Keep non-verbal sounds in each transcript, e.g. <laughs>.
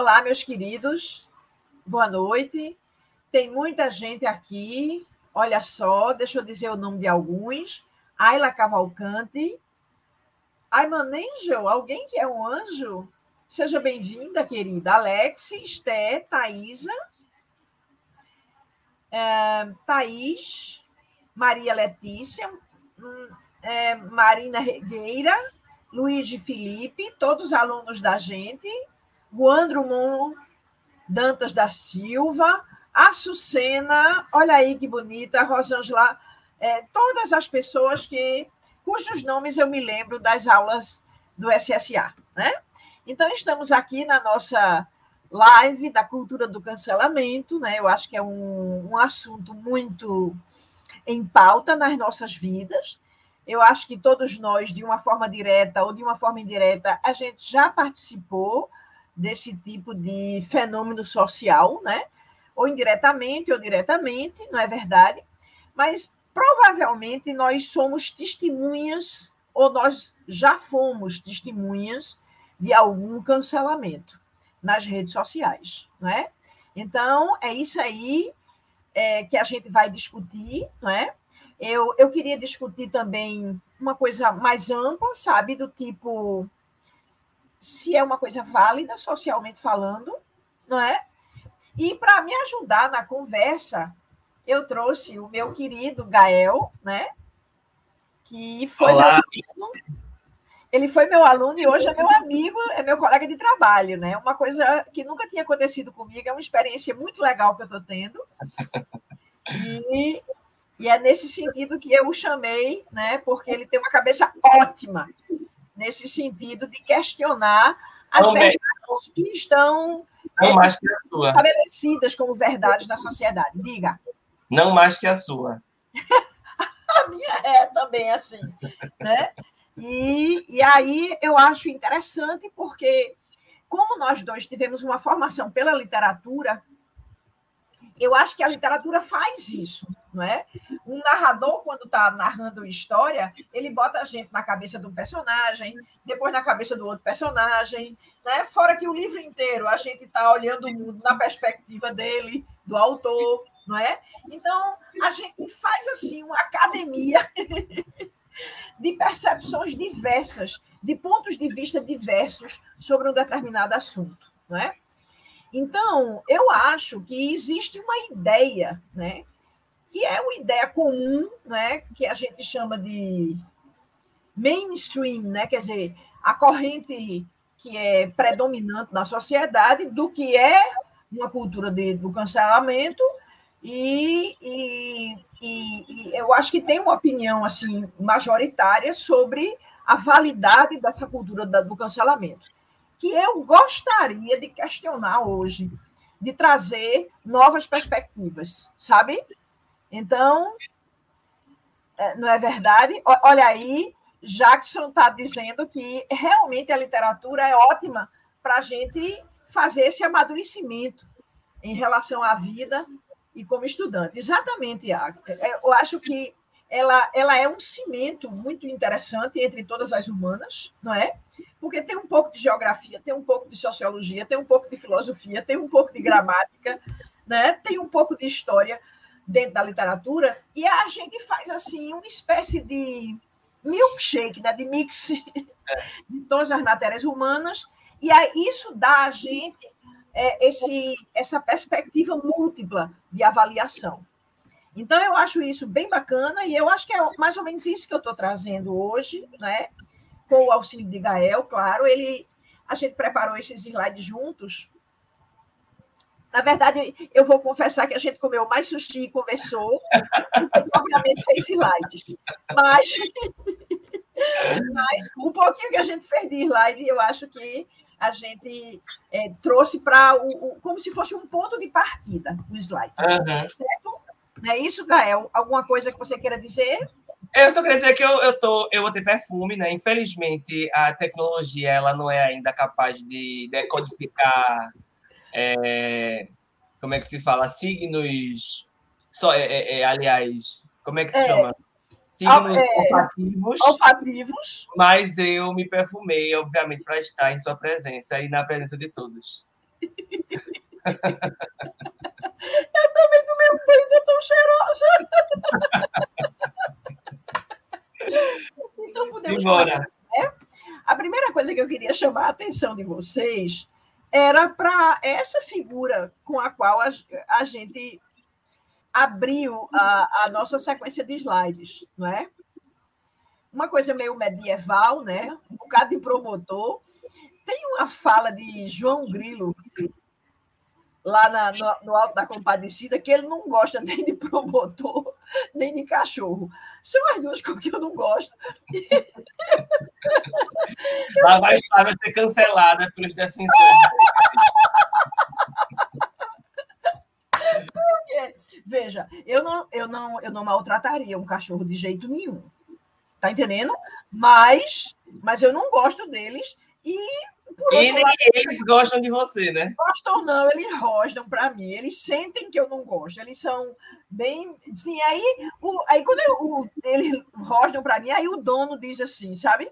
Olá, meus queridos. Boa noite. Tem muita gente aqui. Olha só, deixa eu dizer o nome de alguns. Ayla Cavalcante. Ayman Angel, alguém que é um anjo? Seja bem-vinda, querida. Alex, Esté, Thaisa, é, Thaís, Maria Letícia, hum, é, Marina Regueira, Luiz Felipe, todos alunos da gente, Guandro Mon Dantas da Silva, Açucena, olha aí que bonita, Rosângela, é, todas as pessoas que cujos nomes eu me lembro das aulas do SSA, né? Então estamos aqui na nossa live da cultura do cancelamento, né? Eu acho que é um, um assunto muito em pauta nas nossas vidas. Eu acho que todos nós, de uma forma direta ou de uma forma indireta, a gente já participou desse tipo de fenômeno social, né? Ou indiretamente ou diretamente, não é verdade? Mas provavelmente nós somos testemunhas ou nós já fomos testemunhas de algum cancelamento nas redes sociais, não é? Então, é isso aí é, que a gente vai discutir, não é? Eu, eu queria discutir também uma coisa mais ampla, sabe? Do tipo, se é uma coisa válida, socialmente falando, não é? E para me ajudar na conversa, eu trouxe o meu querido Gael, né? Que foi Olá. meu aluno. Ele foi meu aluno e hoje é meu amigo, é meu colega de trabalho, né? Uma coisa que nunca tinha acontecido comigo, é uma experiência muito legal que eu estou tendo. E e é nesse sentido que eu o chamei, né, porque ele tem uma cabeça ótima, nesse sentido de questionar as não verdades que estão não mais que a sua. estabelecidas como verdades na sociedade. Diga. Não mais que a sua. <laughs> a minha é também assim. Né? E, e aí eu acho interessante porque, como nós dois tivemos uma formação pela literatura, eu acho que a literatura faz isso, não é? Um narrador, quando está narrando história, ele bota a gente na cabeça de um personagem, depois na cabeça do outro personagem, né? Fora que o livro inteiro a gente está olhando o mundo na perspectiva dele, do autor, não é? Então, a gente faz assim uma academia <laughs> de percepções diversas, de pontos de vista diversos sobre um determinado assunto, não é? Então, eu acho que existe uma ideia, né? Que é uma ideia comum, né? Que a gente chama de mainstream, né? Quer dizer, a corrente que é predominante na sociedade do que é uma cultura de, do cancelamento e, e, e, e, eu acho que tem uma opinião assim majoritária sobre a validade dessa cultura da, do cancelamento que eu gostaria de questionar hoje, de trazer novas perspectivas, sabe? Então, é, não é verdade? Olha aí, Jackson está dizendo que realmente a literatura é ótima para a gente fazer esse amadurecimento em relação à vida e como estudante. Exatamente, Iago. É, eu acho que ela, ela é um cimento muito interessante entre todas as humanas, não é? Porque tem um pouco de geografia, tem um pouco de sociologia, tem um pouco de filosofia, tem um pouco de gramática, né? tem um pouco de história dentro da literatura, e a gente faz assim uma espécie de milkshake, né? de mix <laughs> de todas as matérias humanas, e aí isso dá a gente é, esse, essa perspectiva múltipla de avaliação. Então, eu acho isso bem bacana e eu acho que é mais ou menos isso que eu estou trazendo hoje, né? com o auxílio de Gael, claro. Ele, a gente preparou esses slides juntos. Na verdade, eu vou confessar que a gente comeu mais sushi e conversou, <laughs> obviamente fez slides. Mas, <laughs> mas um pouquinho que a gente fez de slide, eu acho que a gente é, trouxe para o, o, como se fosse um ponto de partida o slide. Uhum. Certo? Não é isso, Gael? Alguma coisa que você queira dizer? Eu só queria dizer que eu, eu, tô, eu vou ter perfume, né? Infelizmente, a tecnologia ela não é ainda capaz de decodificar. É, como é que se fala? Signos. Só, é, é, é aliás, como é que se é, chama? Signos é, olfativos. Olfativos. Mas eu me perfumei, obviamente, para estar em sua presença e na presença de todos. <laughs> Banho, tô tão cheirosa. então podemos Embora. falar, né? A primeira coisa que eu queria chamar a atenção de vocês era para essa figura com a qual a, a gente abriu a, a, nossa sequência de slides, não é? Uma coisa meio medieval, né? Um bocado de promotor. Tem uma fala de João Grilo lá na, no, no, Alto da Compadecida que ele não gosta nem de promotor, nem de cachorro. São as duas coisas que eu não gosto. Lá vai, vai ser cancelada pelos defensores. Veja, eu não, eu, não, eu não maltrataria um cachorro de jeito nenhum. Tá entendendo? Mas, mas eu não gosto deles e e nem eles gostam de você, né? Gostam não, eles rosnam para mim. Eles sentem que eu não gosto. Eles são bem. Sim, aí, o, aí quando eu, o, eles rosnam para mim, aí o dono diz assim, sabe?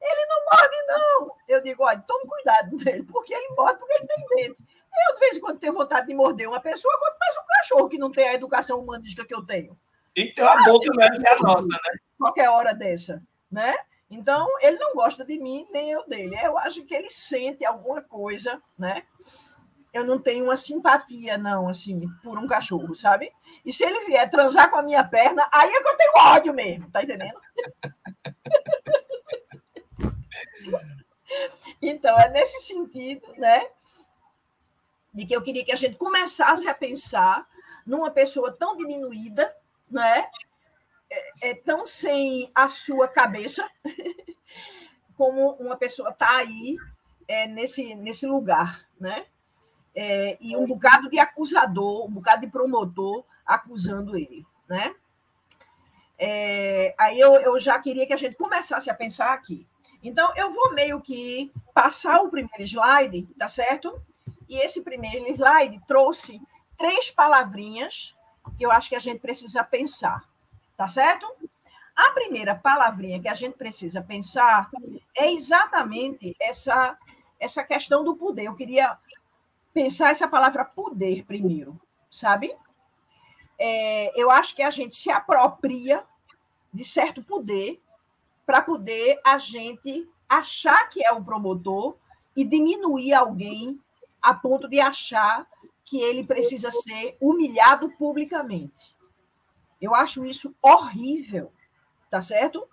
Ele não morde, não. Eu digo, olha, tome cuidado <laughs> dele, porque ele morde porque ele tem dentes. Eu, de vez em quando, tenho vontade de morder uma pessoa, quanto mais um cachorro que não tem a educação humanística que eu tenho. E que tem uma boca melhor que a nossa, né? Qualquer hora dessa, né? Então, ele não gosta de mim, nem eu dele. Eu acho que ele sente alguma coisa, né? Eu não tenho uma simpatia, não, assim, por um cachorro, sabe? E se ele vier transar com a minha perna, aí é que eu tenho ódio mesmo, tá entendendo? <laughs> então, é nesse sentido, né? De que eu queria que a gente começasse a pensar numa pessoa tão diminuída, né? É, é tão sem a sua cabeça <laughs> como uma pessoa está aí é, nesse, nesse lugar, né? É, e um bocado de acusador, um bocado de promotor acusando ele, né? É, aí eu, eu já queria que a gente começasse a pensar aqui. Então, eu vou meio que passar o primeiro slide, tá certo? E esse primeiro slide trouxe três palavrinhas que eu acho que a gente precisa pensar tá certo? A primeira palavrinha que a gente precisa pensar é exatamente essa, essa questão do poder. Eu queria pensar essa palavra poder primeiro, sabe? É, eu acho que a gente se apropria de certo poder para poder a gente achar que é um promotor e diminuir alguém a ponto de achar que ele precisa ser humilhado publicamente. Eu acho isso horrível, tá certo?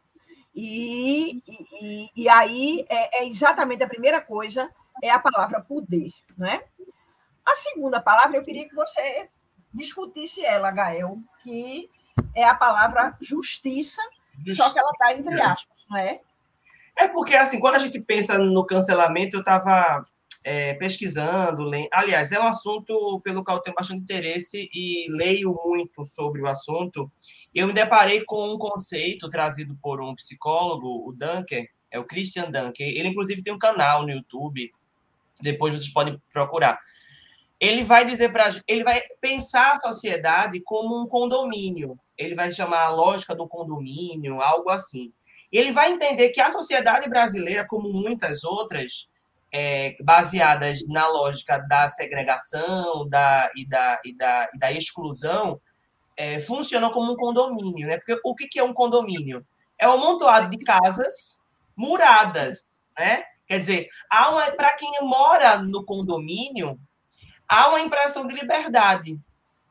E, e, e aí é, é, exatamente a primeira coisa, é a palavra poder, não é? A segunda palavra, eu queria que você discutisse ela, Gael, que é a palavra justiça, justiça. só que ela está entre aspas, não é? É porque, assim, quando a gente pensa no cancelamento, eu estava é, pesquisando, leio. aliás, é um assunto pelo qual eu tenho bastante interesse e leio muito sobre o assunto. Eu me deparei com um conceito trazido por um psicólogo, o Dunker, é o Christian Dunker. Ele, inclusive, tem um canal no YouTube, depois vocês podem procurar. Ele vai dizer para ele vai pensar a sociedade como um condomínio. Ele vai chamar a lógica do condomínio, algo assim. Ele vai entender que a sociedade brasileira, como muitas outras, é, baseadas na lógica da segregação da, e, da, e, da, e da exclusão é, funcionam como um condomínio. Né? Porque o que, que é um condomínio? É um amontoado de casas muradas. Né? Quer dizer, há uma para quem mora no condomínio, há uma impressão de liberdade,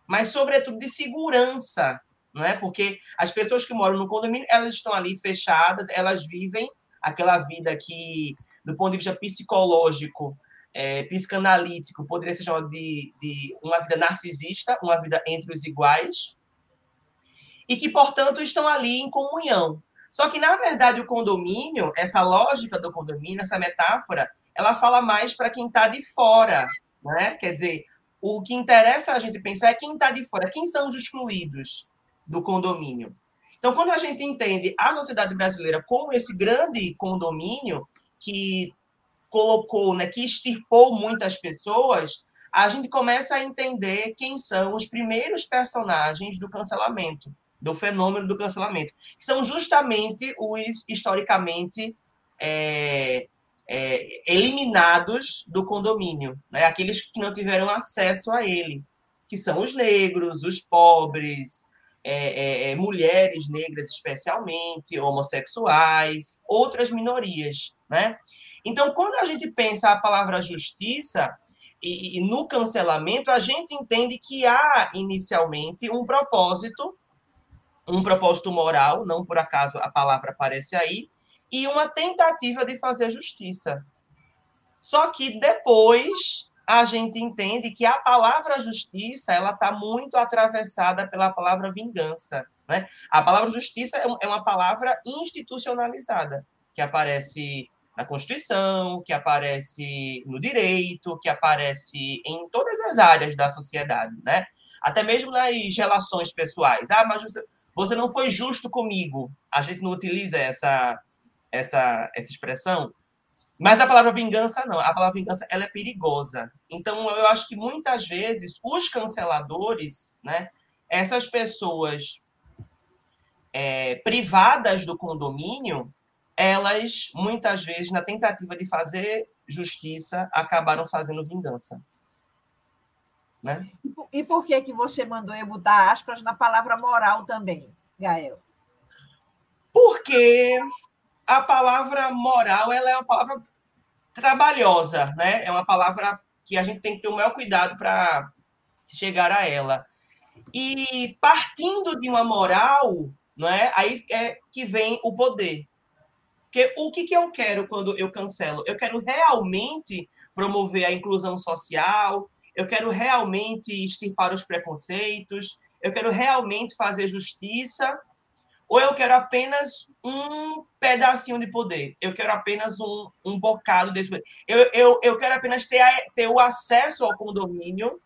mas sobretudo de segurança, não é? Porque as pessoas que moram no condomínio, elas estão ali fechadas, elas vivem aquela vida que do ponto de vista psicológico, é, psicanalítico, poderia ser chamado de, de uma vida narcisista, uma vida entre os iguais, e que, portanto, estão ali em comunhão. Só que, na verdade, o condomínio, essa lógica do condomínio, essa metáfora, ela fala mais para quem está de fora, né? Quer dizer, o que interessa a gente pensar é quem está de fora, quem são os excluídos do condomínio. Então, quando a gente entende a sociedade brasileira como esse grande condomínio, que colocou, né, que extirpou muitas pessoas, a gente começa a entender quem são os primeiros personagens do cancelamento, do fenômeno do cancelamento, que são justamente os historicamente é, é, eliminados do condomínio, né? aqueles que não tiveram acesso a ele, que são os negros, os pobres, é, é, é mulheres negras especialmente, homossexuais, outras minorias. Né? Então, quando a gente pensa a palavra justiça, e, e, no cancelamento, a gente entende que há inicialmente um propósito, um propósito moral, não por acaso a palavra aparece aí, e uma tentativa de fazer justiça. Só que depois a gente entende que a palavra justiça ela está muito atravessada pela palavra vingança. Né? A palavra justiça é, é uma palavra institucionalizada, que aparece na Constituição, que aparece no direito, que aparece em todas as áreas da sociedade, né? Até mesmo nas relações pessoais. Ah, mas você não foi justo comigo. A gente não utiliza essa, essa, essa expressão. Mas a palavra vingança não. A palavra vingança ela é perigosa. Então eu acho que muitas vezes os canceladores, né, essas pessoas é, privadas do condomínio, elas muitas vezes na tentativa de fazer justiça acabaram fazendo vingança. Né? E por que que você mandou eu botar aspas na palavra moral também, Gael? Porque a palavra moral ela é uma palavra trabalhosa, né? É uma palavra que a gente tem que ter o maior cuidado para chegar a ela. E partindo de uma moral, não é? Aí é que vem o poder. Porque o que, que eu quero quando eu cancelo? Eu quero realmente promover a inclusão social, eu quero realmente extirpar os preconceitos, eu quero realmente fazer justiça ou eu quero apenas um pedacinho de poder? Eu quero apenas um, um bocado desse poder. Eu, eu, eu quero apenas ter, a, ter o acesso ao condomínio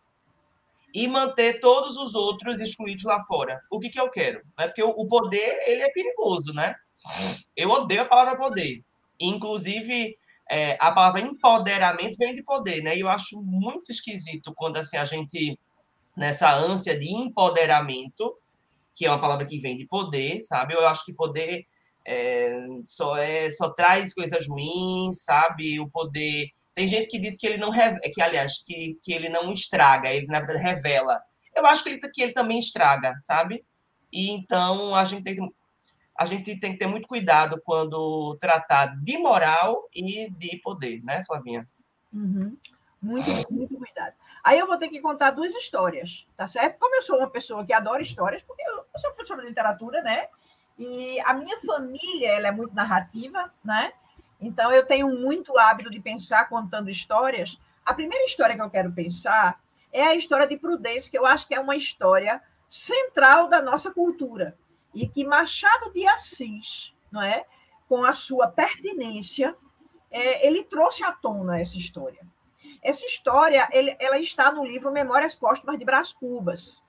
e manter todos os outros excluídos lá fora. O que, que eu quero? É porque o, o poder ele é perigoso, né? Eu odeio a palavra poder. Inclusive, é, a palavra empoderamento vem de poder, né? E eu acho muito esquisito quando assim a gente nessa ânsia de empoderamento que é uma palavra que vem de poder, sabe? Eu acho que poder é, só, é, só traz coisas ruins, sabe? O poder. Tem gente que diz que ele não que aliás que, que ele não estraga, ele na verdade revela. Eu acho que ele, que ele também estraga, sabe? E então a gente tem a gente tem que ter muito cuidado quando tratar de moral e de poder, né, Flavinha? Uhum. Muito, muito cuidado. Aí eu vou ter que contar duas histórias, tá certo? Como eu sou uma pessoa que adora histórias, porque eu, sou professora de literatura, né? E a minha família, ela é muito narrativa, né? Então eu tenho muito hábito de pensar contando histórias. A primeira história que eu quero pensar é a história de Prudência, que eu acho que é uma história central da nossa cultura e que Machado de Assis, não é? Com a sua pertinência, é, ele trouxe à tona essa história. Essa história ele, ela está no livro Memórias Póstumas de Brás Cubas.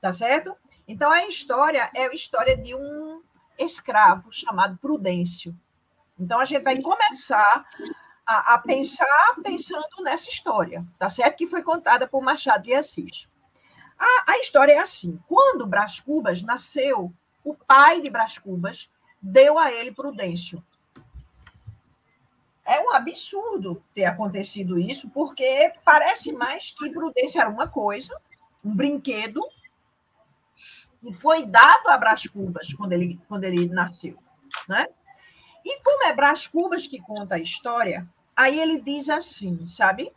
Tá certo? Então, a história é a história de um escravo chamado Prudêncio. Então, a gente vai começar a, a pensar pensando nessa história, tá certo? Que foi contada por Machado de Assis. A, a história é assim: quando Brás Cubas nasceu, o pai de Brás Cubas deu a ele Prudêncio é um absurdo ter acontecido isso, porque parece mais que prudência era uma coisa, um brinquedo, e foi dado a Brás Cubas quando ele, quando ele nasceu. Né? E como é Brás Cubas que conta a história, aí ele diz assim, sabe?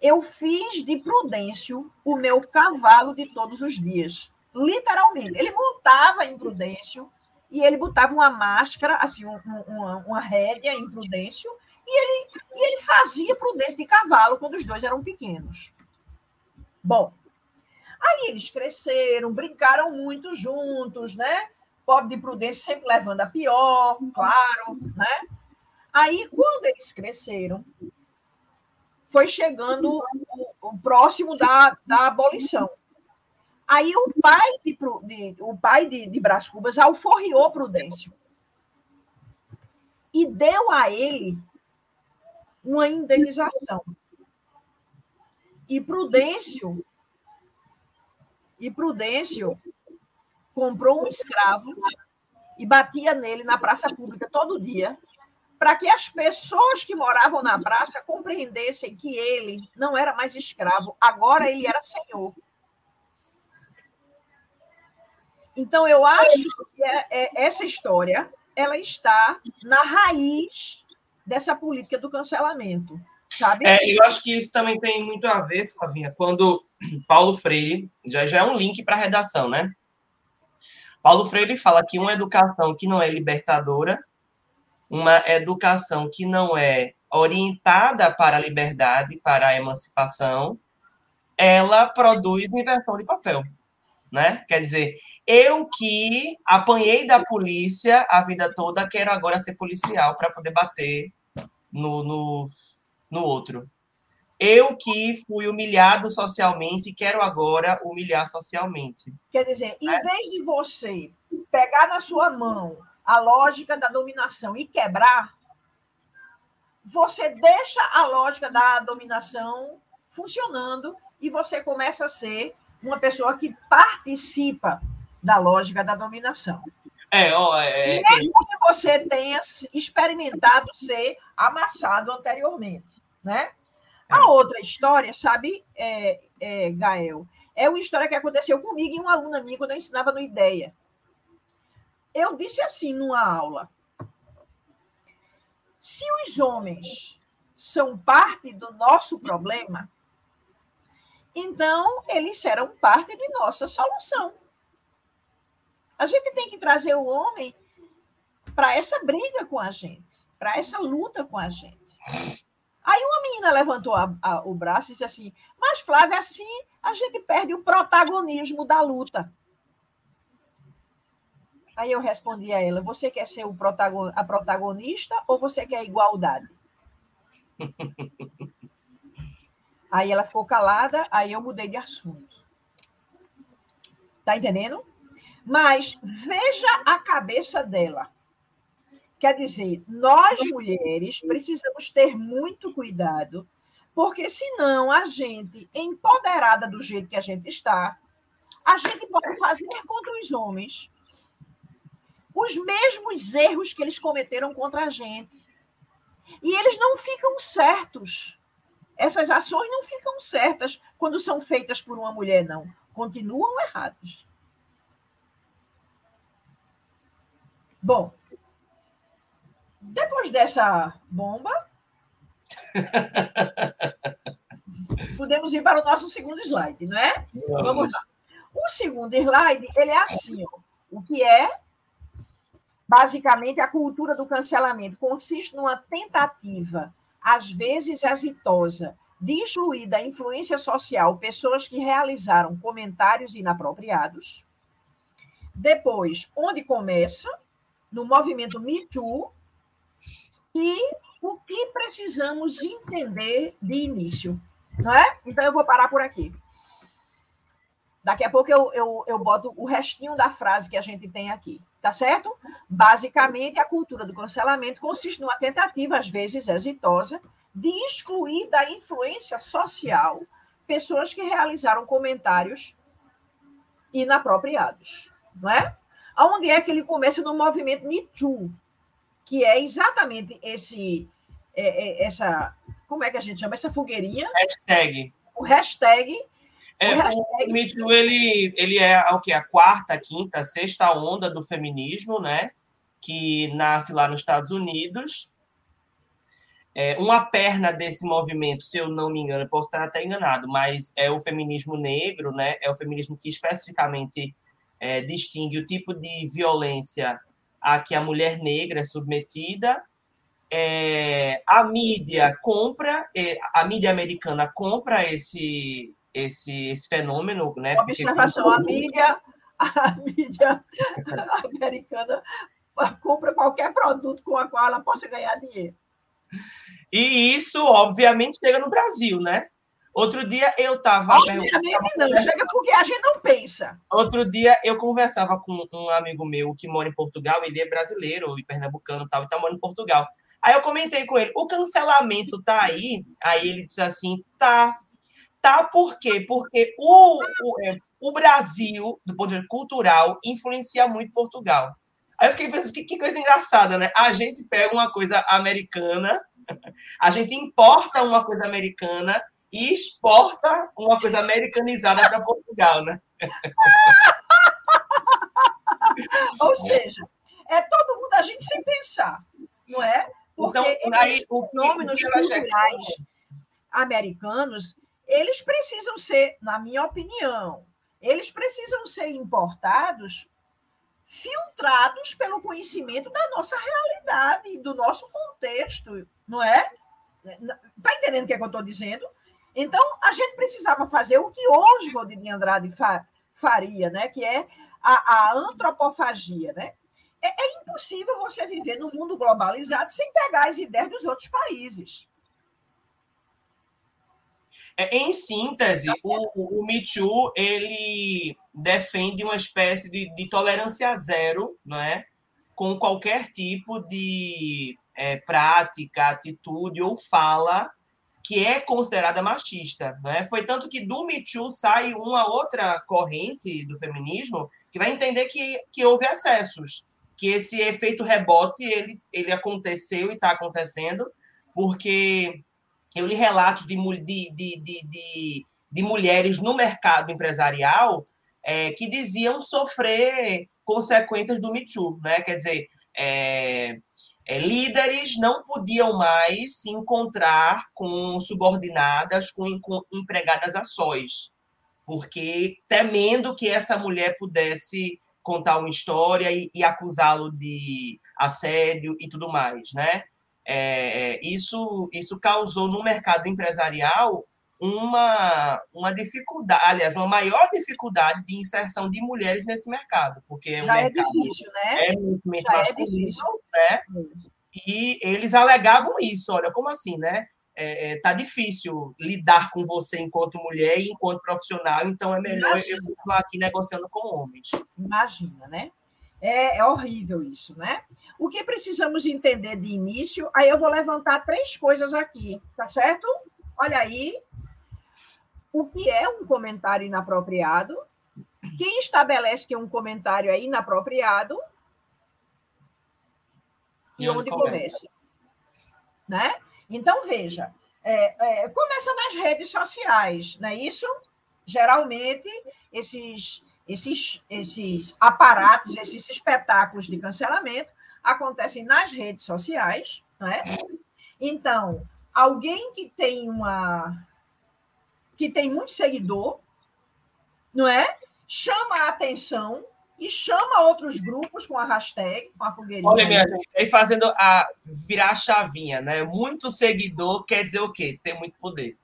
Eu fiz de Prudêncio o meu cavalo de todos os dias. Literalmente. Ele montava em Prudêncio e ele botava uma máscara, assim, um, uma, uma rédea em Prudêncio, e ele, e ele fazia Prudêncio de cavalo quando os dois eram pequenos. Bom, aí eles cresceram, brincaram muito juntos, né? Pobre de Prudêncio sempre levando a pior, claro, né? Aí, quando eles cresceram, foi chegando próximo da, da abolição. Aí o pai de, de o pai de, de Brás Cubas alforriou Prudêncio e deu a ele uma indenização. E Prudêncio e Prudêncio comprou um escravo e batia nele na praça pública todo dia para que as pessoas que moravam na praça compreendessem que ele não era mais escravo, agora ele era senhor. Então, eu acho que é, é, essa história ela está na raiz dessa política do cancelamento, sabe? É, eu acho que isso também tem muito a ver, Flavinha, quando Paulo Freire, já, já é um link para a redação, né? Paulo Freire fala que uma educação que não é libertadora uma educação que não é orientada para a liberdade, para a emancipação, ela produz inversão de papel. Né? Quer dizer, eu que apanhei da polícia a vida toda, quero agora ser policial para poder bater no, no, no outro. Eu que fui humilhado socialmente, quero agora humilhar socialmente. Quer dizer, em é. vez de você pegar na sua mão a lógica da dominação e quebrar, você deixa a lógica da dominação funcionando e você começa a ser uma pessoa que participa da lógica da dominação. É, ó, é, é Mesmo que você tenha experimentado ser amassado anteriormente, né? A é. outra história, sabe, é, é, Gael, é uma história que aconteceu comigo e uma aluna minha quando eu ensinava no IDEA eu disse assim numa aula: se os homens são parte do nosso problema, então eles serão parte de nossa solução. A gente tem que trazer o homem para essa briga com a gente, para essa luta com a gente. Aí uma menina levantou a, a, o braço e disse assim: Mas, Flávia, assim a gente perde o protagonismo da luta. Aí eu respondi a ela: você quer ser o protagon a protagonista ou você quer igualdade? <laughs> aí ela ficou calada, aí eu mudei de assunto. Tá entendendo? Mas veja a cabeça dela. Quer dizer, nós mulheres precisamos ter muito cuidado, porque senão a gente, empoderada do jeito que a gente está, a gente pode fazer contra os homens os mesmos erros que eles cometeram contra a gente. E eles não ficam certos. Essas ações não ficam certas quando são feitas por uma mulher, não. Continuam erradas. Bom, depois dessa bomba, <laughs> podemos ir para o nosso segundo slide, não é? Vamos, Vamos lá. O segundo slide, ele é assim, ó. O que é Basicamente, a cultura do cancelamento consiste numa tentativa, às vezes exitosa, de excluir da influência social pessoas que realizaram comentários inapropriados. Depois, onde começa? No movimento Me Too. E o que precisamos entender de início. Não é? Então, eu vou parar por aqui. Daqui a pouco eu, eu, eu boto o restinho da frase que a gente tem aqui tá certo? Basicamente, a cultura do cancelamento consiste numa tentativa, às vezes exitosa, de excluir da influência social pessoas que realizaram comentários inapropriados, não é? Onde é que ele começa no movimento Me Too, que é exatamente esse, é, é, essa, como é que a gente chama essa fogueirinha? Hashtag. O hashtag é, o Me Too, ele, ele é o que? A quarta, quinta, sexta onda do feminismo, né? Que nasce lá nos Estados Unidos. É, uma perna desse movimento, se eu não me engano, posso estar até enganado, mas é o feminismo negro, né? É o feminismo que especificamente é, distingue o tipo de violência a que a mulher negra é submetida. É, a mídia compra, é, a mídia americana compra esse esse, esse fenômeno, né? observação, a mídia, <laughs> a mídia americana compra qualquer produto com a qual ela possa ganhar dinheiro. E isso, obviamente, chega no Brasil, né? Outro dia eu estava. Obviamente não, chega porque a gente não pensa. Outro dia eu conversava com um amigo meu que mora em Portugal, ele é brasileiro e pernambucano tal, e tá morando em Portugal. Aí eu comentei com ele: o cancelamento tá aí? Aí ele disse assim: tá, Tá por quê? Porque o, o, é, o Brasil, do ponto de vista cultural, influencia muito Portugal. Aí eu fiquei pensando, que, que coisa engraçada, né? A gente pega uma coisa americana, <laughs> a gente importa uma coisa americana e exporta uma coisa americanizada para Portugal, né? <laughs> Ou seja, é todo mundo a gente sem pensar, não é? Porque então, aí, os fenômenos culturais americanos, eles precisam ser, na minha opinião, eles precisam ser importados filtrados pelo conhecimento da nossa realidade, do nosso contexto, não é? Está entendendo o que, é que eu estou dizendo? Então, a gente precisava fazer o que hoje Valdir Andrade fa faria, né? que é a, a antropofagia. Né? É, é, impossível você viver no mundo globalizado sem pegar as ideias dos outros países. É, em síntese, o, o Me Too, ele defende uma espécie de, de tolerância zero, não é? com qualquer tipo de é, prática, atitude ou fala que é considerada machista. Né? Foi tanto que do Me Too sai uma outra corrente do feminismo que vai entender que, que houve excessos, que esse efeito rebote ele, ele aconteceu e está acontecendo, porque eu li relatos de, de, de, de, de mulheres no mercado empresarial é, que diziam sofrer consequências do Me Too, né? Quer dizer, é, é, líderes não podiam mais se encontrar com subordinadas, com, com empregadas a sós, porque temendo que essa mulher pudesse contar uma história e, e acusá-lo de assédio e tudo mais, né? É, é isso, isso causou no mercado empresarial uma, uma dificuldade, aliás, uma maior dificuldade de inserção de mulheres nesse mercado, porque Já o é mercado difícil, né? é muito masculino, é né? E eles alegavam isso, olha, como assim, né? É, é, tá difícil lidar com você enquanto mulher e enquanto profissional, então é melhor Imagina. eu continuar aqui negociando com homens. Imagina, né? É, é, horrível isso, né? O que precisamos entender de início, aí eu vou levantar três coisas aqui, tá certo? Olha aí, o que é um comentário inapropriado, quem estabelece que um comentário é inapropriado e, e onde, começa. Né? Então, veja, é, é, começa nas redes sociais, não é isso? Geralmente, esses, esses, esses aparatos, esses espetáculos de cancelamento acontecem nas redes sociais, não é? Então, alguém que tem uma que tem muito seguidor, não é? Chama a atenção e chama outros grupos com a hashtag, com a fogueirinha. Olha, minha gente, aí fazendo a virar a chavinha, né? Muito seguidor quer dizer o quê? Tem muito poder.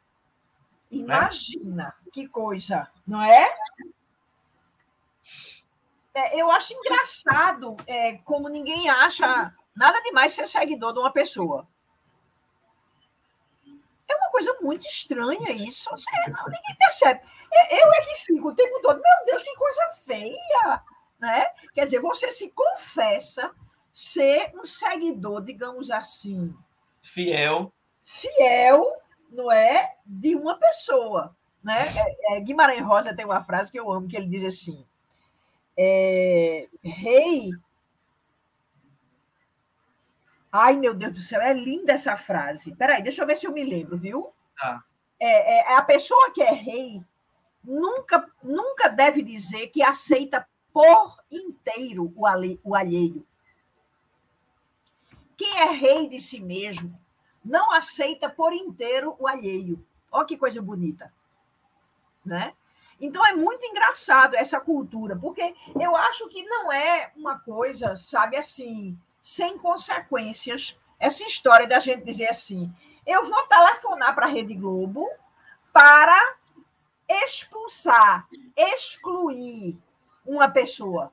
Né? Imagina né? que coisa, não é? É eu acho engraçado é, como ninguém acha nada demais ser seguidor de uma pessoa. É uma coisa muito estranha isso. Você, não, ninguém percebe. Eu é que fico o tempo todo, meu Deus, que coisa feia! Né? Quer dizer, você se confessa ser um seguidor, digamos assim. Fiel. Fiel, não é? De uma pessoa. Né? É, é, Guimarães Rosa tem uma frase que eu amo, que ele diz assim: é, Rei Ai, meu Deus do céu, é linda essa frase. Peraí, deixa eu ver se eu me lembro, viu? Tá. É, é, a pessoa que é rei nunca, nunca deve dizer que aceita por inteiro o, ale, o alheio. Quem é rei de si mesmo não aceita por inteiro o alheio. Olha que coisa bonita. Né? Então é muito engraçado essa cultura, porque eu acho que não é uma coisa, sabe assim, sem consequências. Essa história da gente dizer assim: eu vou telefonar para a Rede Globo para expulsar, excluir uma pessoa.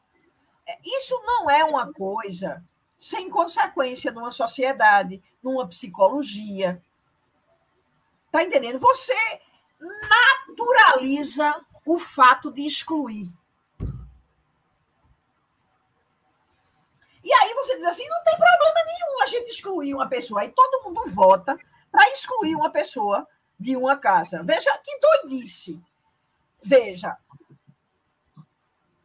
Isso não é uma coisa sem consequência numa sociedade, numa psicologia. Tá entendendo? Você naturaliza o fato de excluir. E aí você diz assim: não tem problema nenhum a gente excluir uma pessoa. Aí todo mundo vota para excluir uma pessoa de uma casa. Veja que doidice. Veja.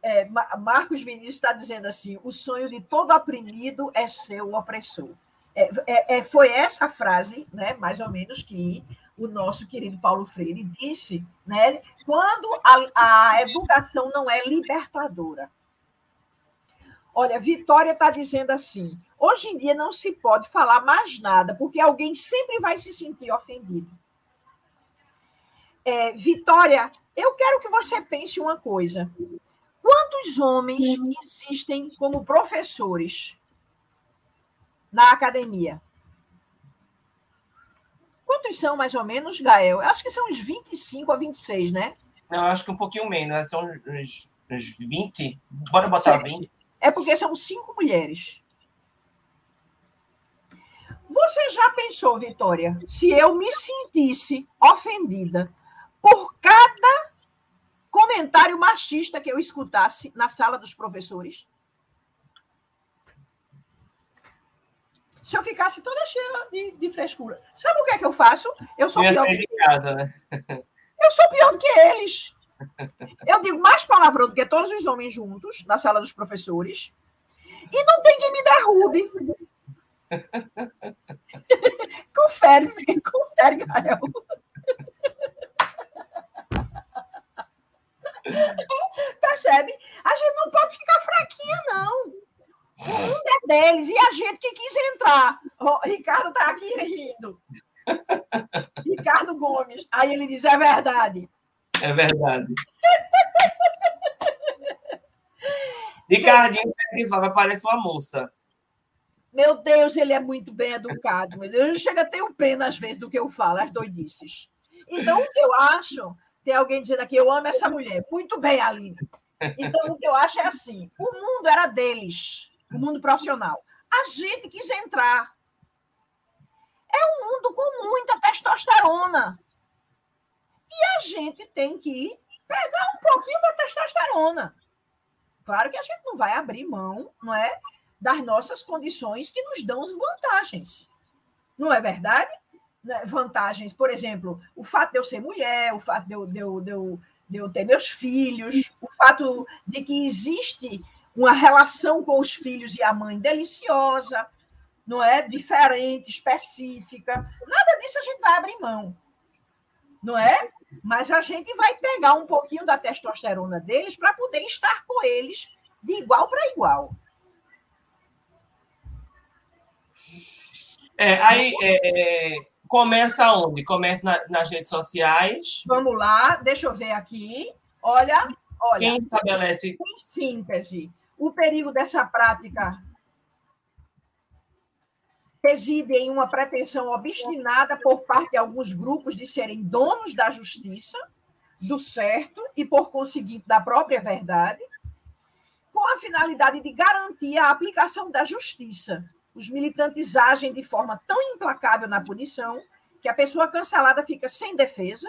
É, Marcos Vinícius está dizendo assim: o sonho de todo oprimido é ser o opressor. É, é, é, foi essa frase, né, mais ou menos, que o nosso querido Paulo Freire disse, né, quando a, a educação não é libertadora. Olha, Vitória está dizendo assim: hoje em dia não se pode falar mais nada, porque alguém sempre vai se sentir ofendido. É, Vitória, eu quero que você pense uma coisa. Quantos homens existem como professores na academia? Quantos são, mais ou menos, Gael? Eu acho que são uns 25 a 26, né? Não, acho que um pouquinho menos, né? são uns, uns 20. Bora botar 20. É porque são cinco mulheres. Você já pensou, Vitória, se eu me sentisse ofendida por cada comentário machista que eu escutasse na sala dos professores? Se eu ficasse toda cheia de, de frescura. Sabe o que é que eu faço? Eu sou pior que casa, né? Eu sou pior do que eles. Eu digo mais palavrão do que todos os homens juntos na sala dos professores. E não tem quem me derrube. <laughs> confere, confere, Gael. <laughs> Percebe? A gente não pode ficar fraquinha, não. O mundo é deles e a gente que quis entrar. O Ricardo está aqui rindo. <laughs> Ricardo Gomes. Aí ele diz: é verdade. É verdade. Ricardinho vai parece uma moça. Meu Deus, ele é muito bem educado. Meu Deus, eu chego a ter um pena às vezes do que eu falo, as doidices. Então, o que eu acho, tem alguém dizendo aqui, eu amo essa mulher. Muito bem, Aline. Então, o que eu acho é assim: o mundo era deles, o mundo profissional. A gente quis entrar. É um mundo com muita testosterona. E a gente tem que pegar um pouquinho da testosterona. Claro que a gente não vai abrir mão, não é, das nossas condições que nos dão vantagens. Não é verdade? Né, vantagens, por exemplo, o fato de eu ser mulher, o fato de eu, de eu, de eu, de eu ter meus filhos, o fato de que existe uma relação com os filhos e a mãe deliciosa, não é? Diferente, específica. Nada disso a gente vai abrir mão. Não é? Mas a gente vai pegar um pouquinho da testosterona deles para poder estar com eles de igual para igual. É, aí é, é, começa onde? Começa na, nas redes sociais. Vamos lá, deixa eu ver aqui. Olha, olha. Quem estabelece. Em síntese, o perigo dessa prática reside em uma pretensão obstinada por parte de alguns grupos de serem donos da justiça, do certo e, por conseguinte, da própria verdade, com a finalidade de garantir a aplicação da justiça. Os militantes agem de forma tão implacável na punição que a pessoa cancelada fica sem defesa,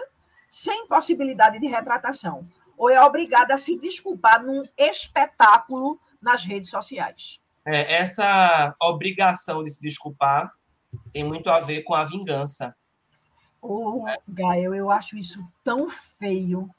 sem possibilidade de retratação, ou é obrigada a se desculpar num espetáculo nas redes sociais é, essa obrigação de se desculpar tem muito a ver com a vingança. Oh, Gael, eu acho isso tão feio.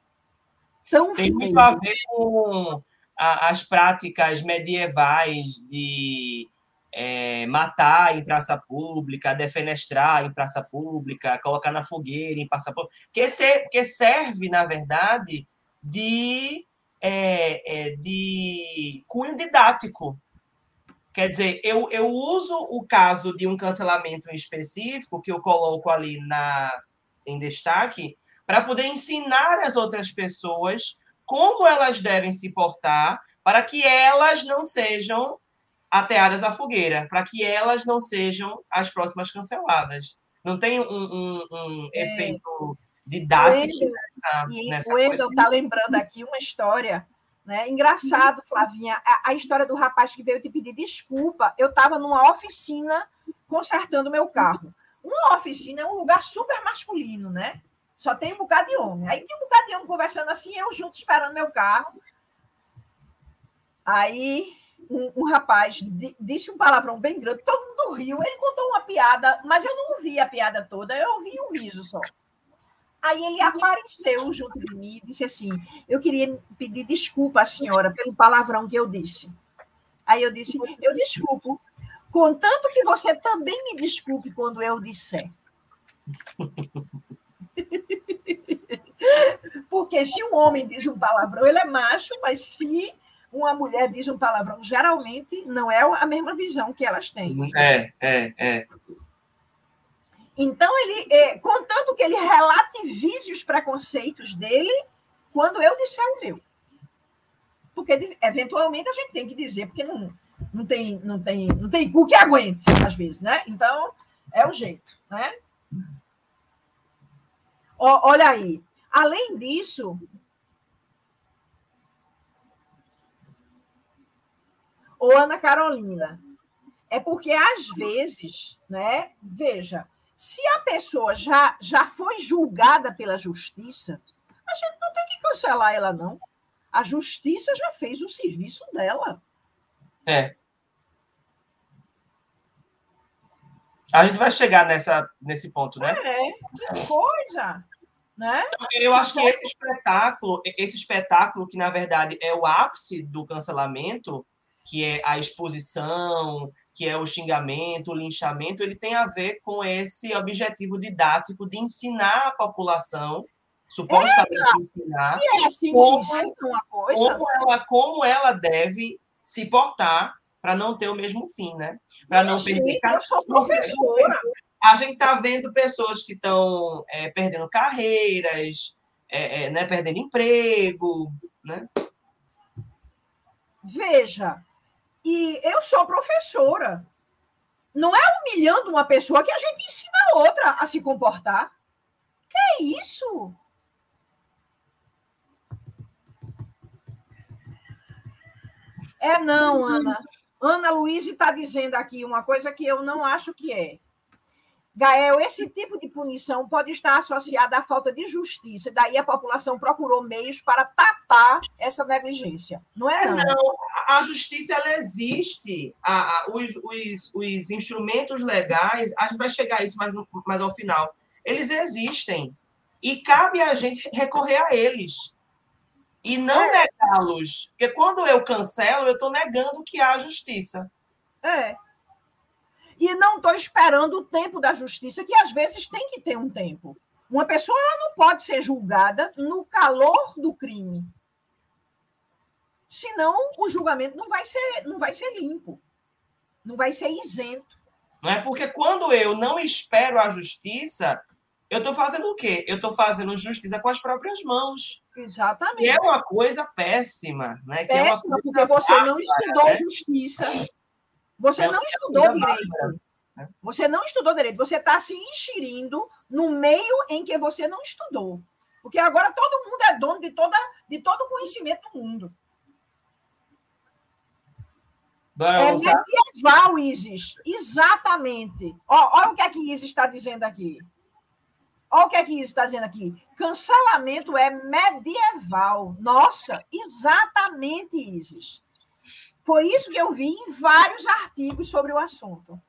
Tão tem feio. muito a ver com a, as práticas medievais de é, matar em praça pública, defenestrar em praça pública, colocar na fogueira em praça pública, que, se, que serve, na verdade, de, é, é, de cunho didático. Quer dizer, eu, eu uso o caso de um cancelamento específico, que eu coloco ali na, em destaque, para poder ensinar as outras pessoas como elas devem se portar para que elas não sejam ateadas à fogueira, para que elas não sejam as próximas canceladas. Não tem um, um, um é. efeito didático o nessa, nessa O Wendel está lembrando aqui uma história né? Engraçado, Flavinha, a, a, história do rapaz que veio te pedir desculpa. Eu estava numa oficina consertando meu carro. Uma oficina é um lugar super masculino, né? Só tem um bocado de homem. Aí tem um bocado de homem conversando assim, eu junto esperando meu carro. Aí um, um rapaz disse um palavrão bem grande, todo mundo riu. Ele contou uma piada, mas eu não ouvi a piada toda, eu ouvi um riso só. Aí ele apareceu junto de mim e disse assim: Eu queria pedir desculpa à senhora pelo palavrão que eu disse. Aí eu disse: Eu desculpo, contanto que você também me desculpe quando eu disser. <laughs> Porque se um homem diz um palavrão, ele é macho, mas se uma mulher diz um palavrão, geralmente não é a mesma visão que elas têm. É, é, é. Então, ele, é, contanto que ele relativize os preconceitos dele quando eu disser o meu. Porque, eventualmente, a gente tem que dizer, porque não, não, tem, não, tem, não tem cu que aguente, às vezes, né? Então, é o jeito, né? O, olha aí. Além disso, Ô, Ana Carolina, é porque às vezes, né? Veja, se a pessoa já, já foi julgada pela justiça, a gente não tem que cancelar ela, não. A justiça já fez o serviço dela. É. A gente vai chegar nessa, nesse ponto, né? É, que coisa. Né? Eu acho que esse espetáculo, esse espetáculo, que na verdade é o ápice do cancelamento, que é a exposição, que é o xingamento, o linchamento, ele tem a ver com esse objetivo didático de ensinar a população, supostamente é, ensinar, é assim, como, como, ela, como ela deve se portar para não ter o mesmo fim, né? Para não perder. Eu sou professora. A gente está vendo pessoas que estão é, perdendo carreiras, é, é, né, perdendo emprego, né? Veja, e eu sou professora. Não é humilhando uma pessoa que a gente ensina a outra a se comportar. Que é isso? É não, Ana. Ana Luiz está dizendo aqui uma coisa que eu não acho que é. Gael, esse tipo de punição pode estar associada à falta de justiça, daí a população procurou meios para tapar essa negligência. Não é, não? não a justiça ela existe, a, a, os, os, os, instrumentos legais, a gente vai chegar a isso mais, mais ao final, eles existem. E cabe a gente recorrer a eles. E não é. negá-los. Porque quando eu cancelo, eu estou negando que há justiça. É e não estou esperando o tempo da justiça, que às vezes tem que ter um tempo. Uma pessoa não pode ser julgada no calor do crime. Senão o julgamento não vai ser, não vai ser limpo, não vai ser isento. Não é porque quando eu não espero a justiça, eu estou fazendo o quê? Eu estou fazendo justiça com as próprias mãos. Exatamente. Que é uma coisa péssima, né? Que péssima, é porque você não estudou né? justiça. Você não estudou direito. Né? Você não estudou direito. Você está se enxerindo no meio em que você não estudou. Porque agora todo mundo é dono de, toda, de todo o conhecimento do mundo. é medieval, Isis. Exatamente. Olha o que é que Isis está dizendo aqui. Olha o que é que Isis está dizendo aqui. Cancelamento é medieval. Nossa, exatamente, Isis. Foi isso que eu vi em vários artigos sobre o assunto.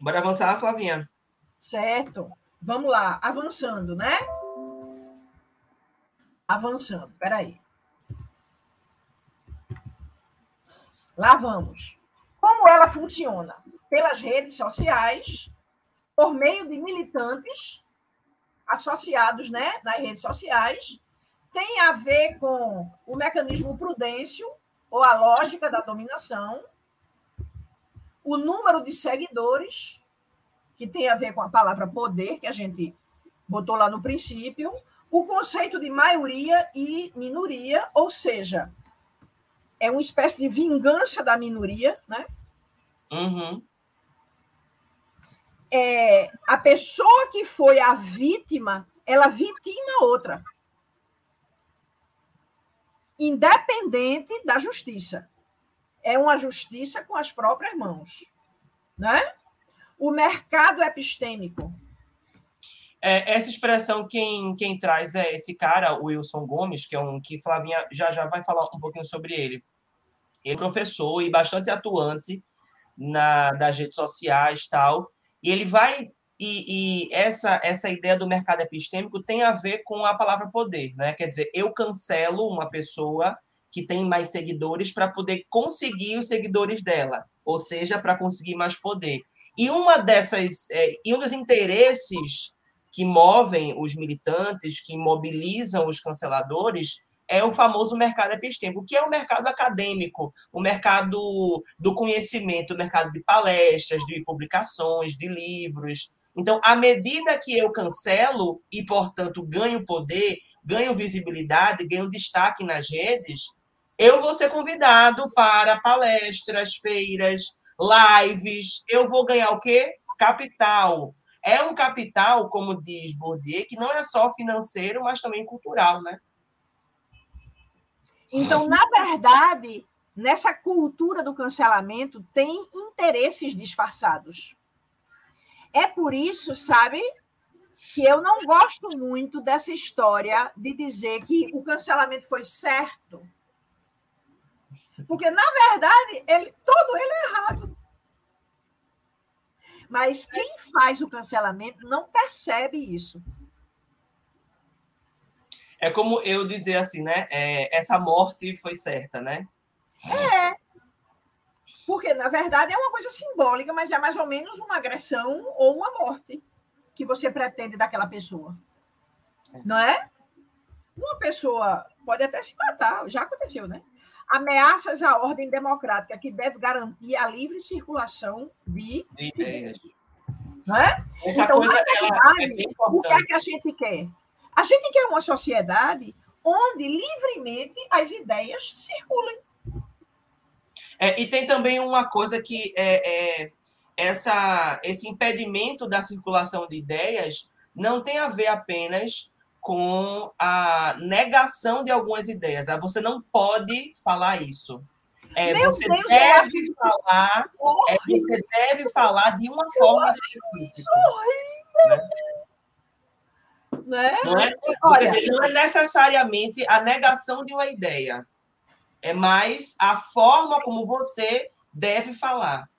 Bora avançar, Flavinha. Certo. Vamos lá, avançando, né? Avançando, peraí. Lá vamos. Como ela funciona? Pelas redes sociais, por meio de militantes associados né, nas redes sociais, tem a ver com o mecanismo prudêncio, ou a lógica da dominação, o número de seguidores, que tem a ver com a palavra poder, que a gente botou lá no princípio, o conceito de maioria e minoria, ou seja, é uma espécie de vingança da minoria, né? Uhum. É, a pessoa que foi a vítima, ela vitima outra independente da justiça. É uma justiça com as próprias mãos. Né? O mercado epistêmico. É, essa expressão, quem, quem traz é esse cara, o Wilson Gomes, que é um que Flavinha já já vai falar um pouquinho sobre ele. Ele é professor e bastante atuante na, das redes sociais tal. E ele vai E, e, essa, essa ideia do mercado epistêmico tem a ver com a palavra poder, né? Quer dizer, eu cancelo uma pessoa que tem mais seguidores para poder conseguir os seguidores dela, ou seja, para conseguir mais poder. E uma dessas, é, e um dos interesses que movem os militantes, que mobilizam os canceladores, é o famoso mercado epistêmico, que é o mercado acadêmico, o mercado do conhecimento, o mercado de palestras, de publicações, de livros. Então, à medida que eu cancelo e, portanto, ganho poder, ganho visibilidade, ganho destaque nas redes, eu vou ser convidado para palestras, feiras, lives. Eu vou ganhar o quê? Capital. É um capital, como diz Bourdieu, que não é só financeiro, mas também cultural, né? Então, na verdade, nessa cultura do cancelamento tem interesses disfarçados. É por isso, sabe, que eu não gosto muito dessa história de dizer que o cancelamento foi certo. Porque, na verdade, ele, todo ele é errado. Mas quem faz o cancelamento não percebe isso. É como eu dizer assim, né? É, essa morte foi certa, né? É. Porque, na verdade, é uma coisa simbólica, mas é mais ou menos uma agressão ou uma morte que você pretende daquela pessoa. É. Não é? Uma pessoa pode até se matar, já aconteceu, né? Ameaças à ordem democrática, que deve garantir a livre circulação de, de ideias. Não é? Essa então, coisa, verdade, é o que é que a gente quer? A gente quer uma sociedade onde livremente as ideias circulem. É, e tem também uma coisa que é, é, essa, esse impedimento da circulação de ideias não tem a ver apenas com a negação de algumas ideias. Ah, você não pode falar isso. É, você Deus, deve falar, é, você deve falar de uma forma específica. Né? Né? Não, é, Olha, dizer, não é necessariamente a negação de uma ideia, é mais a forma como você deve falar.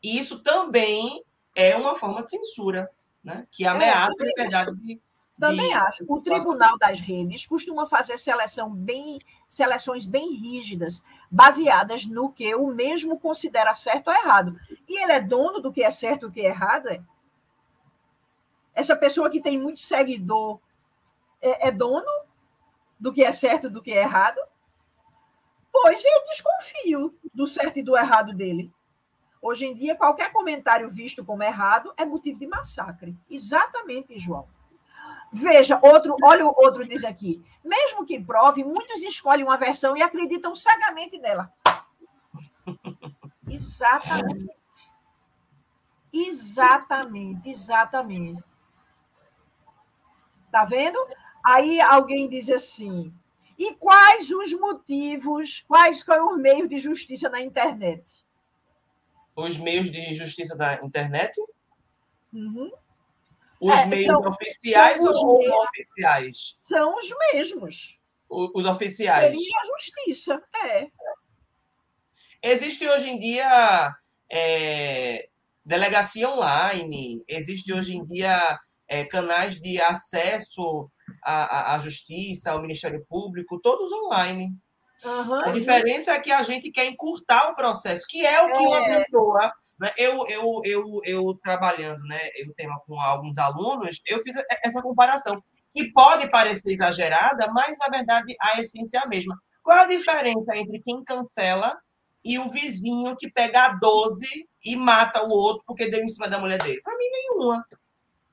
E isso também é uma forma de censura, né? que é, ameaça é, a liberdade de. Também de... acho. O Tribunal das Redes costuma fazer seleção bem, seleções bem rígidas, baseadas no que o mesmo considera certo ou errado. E ele é dono do que é certo e o que é errado, é? Essa pessoa que tem muito seguidor é, é dono do que é certo e do que é errado? Pois eu desconfio do certo e do errado dele. Hoje em dia, qualquer comentário visto como errado é motivo de massacre. Exatamente, João. Veja, outro, olha o outro diz aqui. Mesmo que prove, muitos escolhem uma versão e acreditam cegamente nela. <laughs> Exatamente. Exatamente, exatamente. Tá vendo? Aí alguém diz assim: e quais os motivos, quais são os meios de justiça na internet? Os meios de justiça da internet? Uhum. Os é, meios são, oficiais são ou meios, não oficiais? São os mesmos. O, os oficiais. Seria a justiça, é. Existe hoje em dia é, delegacia online, existe hoje em dia é, canais de acesso à, à, justiça, ao Ministério Público, todos online. Uhum. A diferença é que a gente quer encurtar o processo, que é o que é. uma pessoa. Né? Eu, eu, eu, eu trabalhando né, eu tema com alguns alunos, eu fiz essa comparação, que pode parecer exagerada, mas na verdade a essência é a mesma. Qual a diferença entre quem cancela e o vizinho que pega a 12 e mata o outro porque deu em cima da mulher dele? Para mim, nenhuma.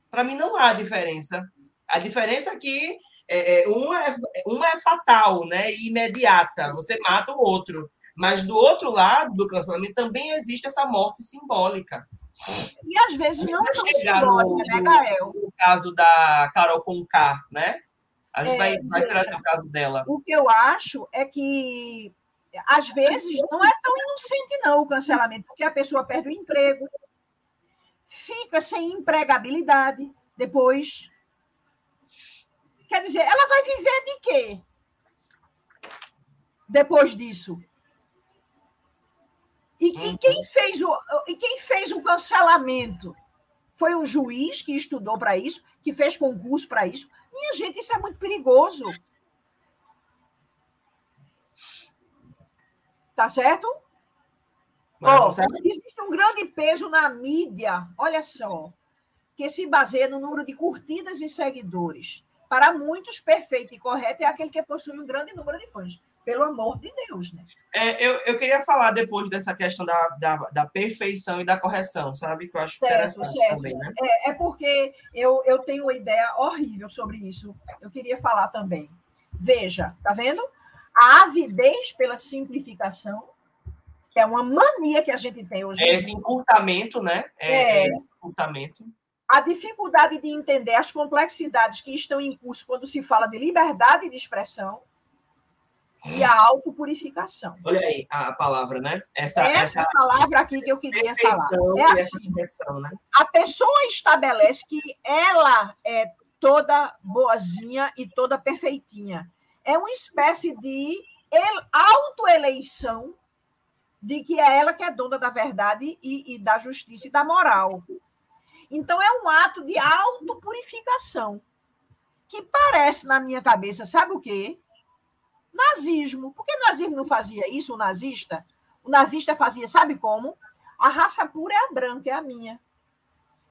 Para mim, não há diferença. A diferença é que é, é, uma, é, uma é fatal, né? E imediata. Você mata o outro. Mas do outro lado do cancelamento também existe essa morte simbólica. E às vezes não é simbólica, no, né, Gael? No caso da Carol Conká, né? A gente é, vai, vai trazer o caso dela. O que eu acho é que, às vezes, não é tão inocente, não, o cancelamento, porque a pessoa perde o emprego, fica sem empregabilidade depois. Quer dizer, ela vai viver de quê? Depois disso. E, e, uhum. quem fez o, e quem fez o cancelamento? Foi um juiz que estudou para isso, que fez concurso para isso. Minha gente, isso é muito perigoso. Tá certo? Ó, existe um grande peso na mídia, olha só, que se baseia no número de curtidas e seguidores. Para muitos, perfeito e correto é aquele que possui um grande número de fãs. Pelo amor de Deus, né? É, eu, eu queria falar depois dessa questão da, da, da perfeição e da correção, sabe? Que eu acho certo, interessante certo. também, né? É, é porque eu, eu tenho uma ideia horrível sobre isso. Eu queria falar também. Veja, tá vendo? A avidez pela simplificação é uma mania que a gente tem hoje. É esse encurtamento, né? É, é. é encurtamento. A dificuldade de entender as complexidades que estão em curso quando se fala de liberdade de expressão e a autopurificação. Olha aí a palavra, né? Essa, essa, essa palavra aqui que eu queria falar. É assim, né? A pessoa estabelece que ela é toda boazinha e toda perfeitinha. É uma espécie de autoeleição de que é ela que é dona da verdade e, e da justiça e da moral. Então, é um ato de autopurificação, que parece, na minha cabeça, sabe o quê? Nazismo. Por que o nazismo não fazia isso, o nazista? O nazista fazia, sabe como? A raça pura é a branca, é a minha.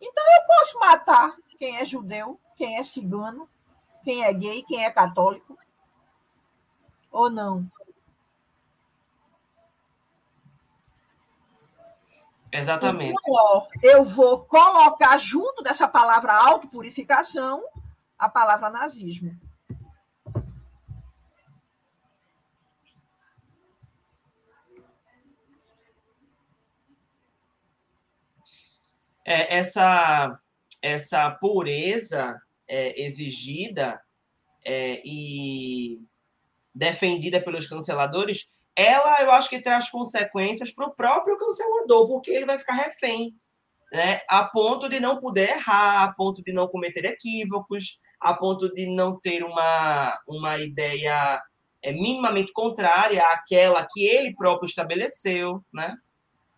Então, eu posso matar quem é judeu, quem é cigano, quem é gay, quem é católico. Ou não? Exatamente. Então, eu vou colocar junto dessa palavra autopurificação a palavra nazismo. É, essa, essa pureza é, exigida é, e defendida pelos canceladores ela eu acho que traz consequências para o próprio cancelador, porque ele vai ficar refém, né? A ponto de não poder errar, a ponto de não cometer equívocos, a ponto de não ter uma, uma ideia é, minimamente contrária àquela que ele próprio estabeleceu, né?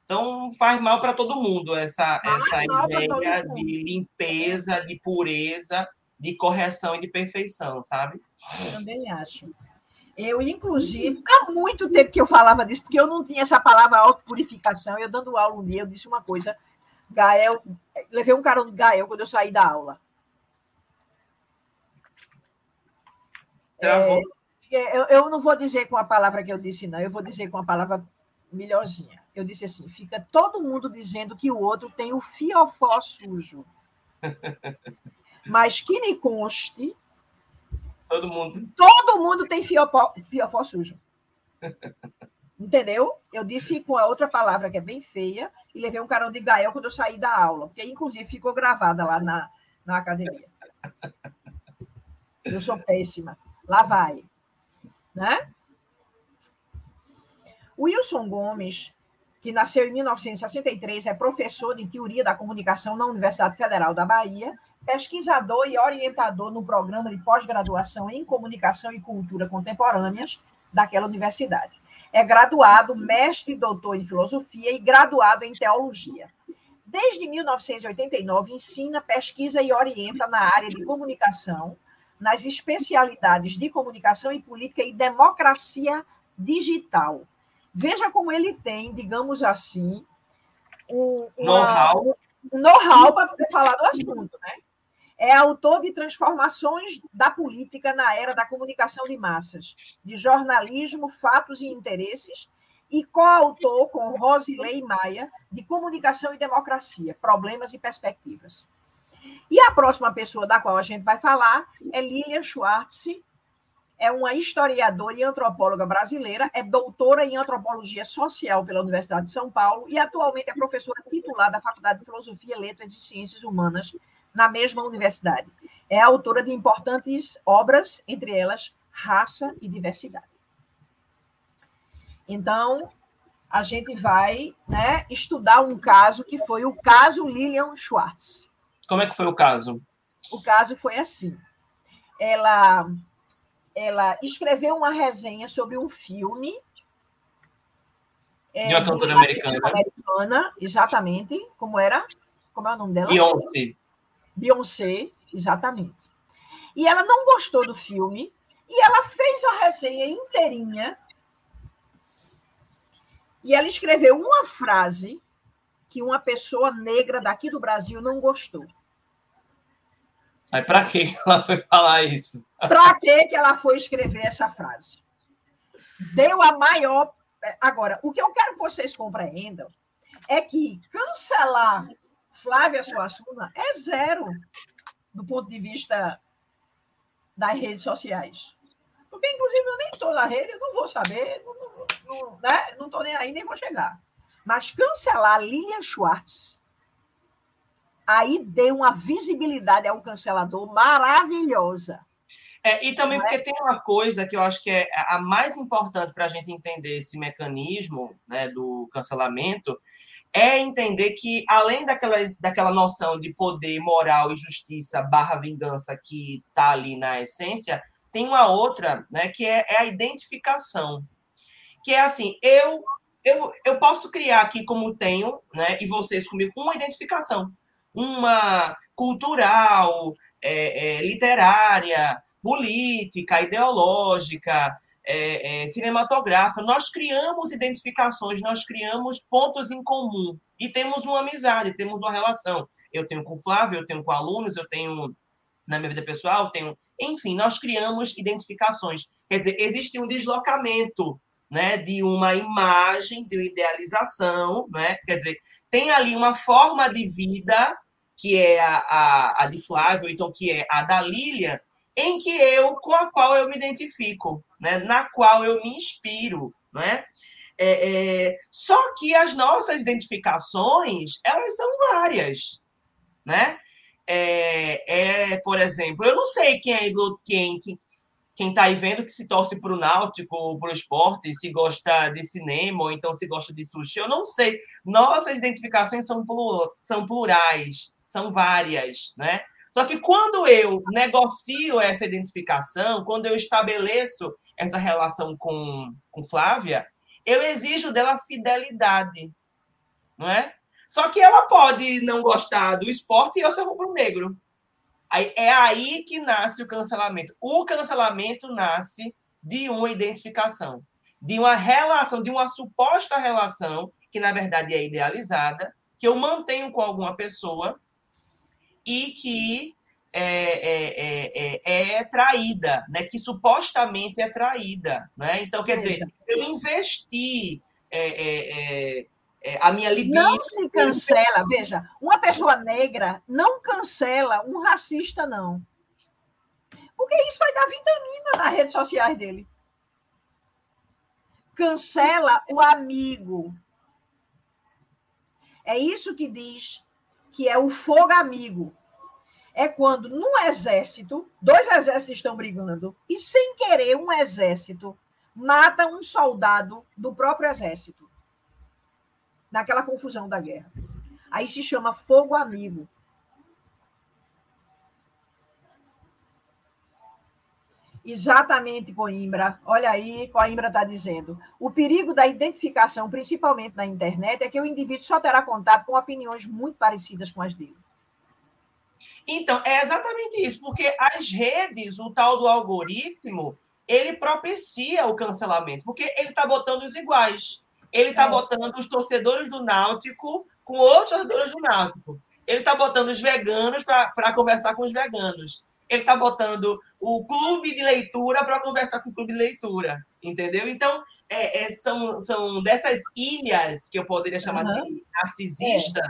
Então faz mal para todo mundo essa, essa ideia de limpeza, de pureza, de correção e de perfeição, sabe? Eu também acho. Eu, inclusive, há muito tempo que eu falava disso, porque eu não tinha essa palavra autopurificação. Eu dando aula um dia, eu disse uma coisa. Gael, levei um carão de Gael quando eu saí da aula. É, é, eu, eu não vou dizer com a palavra que eu disse, não. Eu vou dizer com a palavra melhorzinha. Eu disse assim: fica todo mundo dizendo que o outro tem o fiofó sujo. <laughs> Mas que me conste Todo mundo. Todo mundo tem fiofó, fiofó sujo. <laughs> Entendeu? Eu disse com a outra palavra que é bem feia e levei um carão de Gael quando eu saí da aula, porque inclusive ficou gravada lá na, na academia. Eu sou péssima. Lá vai. Né? Wilson Gomes, que nasceu em 1963, é professor de teoria da comunicação na Universidade Federal da Bahia pesquisador e orientador no programa de pós-graduação em Comunicação e Cultura Contemporâneas daquela universidade. É graduado, mestre e doutor em filosofia e graduado em teologia. Desde 1989, ensina, pesquisa e orienta na área de comunicação, nas especialidades de comunicação e política e democracia digital. Veja como ele tem, digamos assim, um know-how know para poder falar do assunto, né? É autor de Transformações da Política na Era da Comunicação de Massas, de Jornalismo, Fatos e Interesses, e coautor com Rosilei Maia, de Comunicação e Democracia, Problemas e Perspectivas. E a próxima pessoa da qual a gente vai falar é Lilian Schwartz, é uma historiadora e antropóloga brasileira, é doutora em antropologia social pela Universidade de São Paulo e atualmente é professora titular da Faculdade de Filosofia, Letras e Ciências Humanas na mesma universidade. É autora de importantes obras, entre elas Raça e Diversidade. Então, a gente vai né, estudar um caso que foi o caso Lilian Schwartz. Como é que foi o caso? O caso foi assim. Ela, ela escreveu uma resenha sobre um filme de uma cantora americana. americana. Exatamente. Como era? Como é o nome dela? Beyoncé. Beyoncé, exatamente. E ela não gostou do filme e ela fez a resenha inteirinha. E ela escreveu uma frase que uma pessoa negra daqui do Brasil não gostou. Mas para que <laughs> ela foi falar isso? Para que ela foi escrever essa frase? Deu a maior. Agora, o que eu quero que vocês compreendam é que cancelar Flávia Suassuna é zero do ponto de vista das redes sociais. Porque, inclusive, eu nem estou na rede, eu não vou saber, não estou né? não nem aí, nem vou chegar. Mas cancelar Lilian Schwartz, aí deu uma visibilidade ao cancelador maravilhosa. É, e também é? porque tem uma coisa que eu acho que é a mais importante para a gente entender esse mecanismo né, do cancelamento, é entender que, além daquelas, daquela noção de poder moral e justiça barra vingança que está ali na essência, tem uma outra, né, que é, é, a identificação. Que é assim, eu, eu, eu posso criar aqui como tenho, né, e vocês comigo, uma identificação. Uma cultural, é, é, literária, política, ideológica, é, é, cinematográfica, nós criamos identificações, nós criamos pontos em comum e temos uma amizade, temos uma relação. Eu tenho com o Flávio, eu tenho com alunos, eu tenho na minha vida pessoal, tenho, enfim, nós criamos identificações. Quer dizer, existe um deslocamento, né, de uma imagem, de uma idealização, né? Quer dizer, tem ali uma forma de vida que é a, a, a de Flávio, então que é a da Lilian, em que eu, com a qual eu me identifico, né? na qual eu me inspiro. Né? É, é, só que as nossas identificações, elas são várias. Né? É, é, por exemplo, eu não sei quem é quem, quem, está aí vendo que se torce para o náutico ou para o esporte, se gosta de cinema ou então se gosta de sushi, eu não sei. Nossas identificações são, são plurais, são várias, né? Só que quando eu negocio essa identificação, quando eu estabeleço essa relação com, com Flávia, eu exijo dela fidelidade, não é? Só que ela pode não gostar do esporte e eu sou rubro-negro. É aí que nasce o cancelamento. O cancelamento nasce de uma identificação, de uma relação, de uma suposta relação, que na verdade é idealizada, que eu mantenho com alguma pessoa e que é, é, é, é, traída, né? que supostamente é traída. Né? Então, quer dizer, eu investi a minha libido. Não se cancela, veja, uma pessoa negra não cancela um racista, não. Porque isso vai dar vitamina nas redes sociais dele. Cancela o amigo. É isso que diz que é o fogo amigo. É quando no exército, dois exércitos estão brigando e, sem querer, um exército mata um soldado do próprio exército. Naquela confusão da guerra. Aí se chama fogo amigo. Exatamente, Coimbra. Olha aí, Coimbra está dizendo. O perigo da identificação, principalmente na internet, é que o indivíduo só terá contato com opiniões muito parecidas com as dele. Então, é exatamente isso, porque as redes, o tal do algoritmo, ele propicia o cancelamento, porque ele está botando os iguais. Ele está é. botando os torcedores do Náutico com outros torcedores do Náutico. Ele está botando os veganos para conversar com os veganos ele está botando o clube de leitura para conversar com o clube de leitura, entendeu? Então, é, é, são, são dessas ilhas que eu poderia chamar uhum. de narcisistas.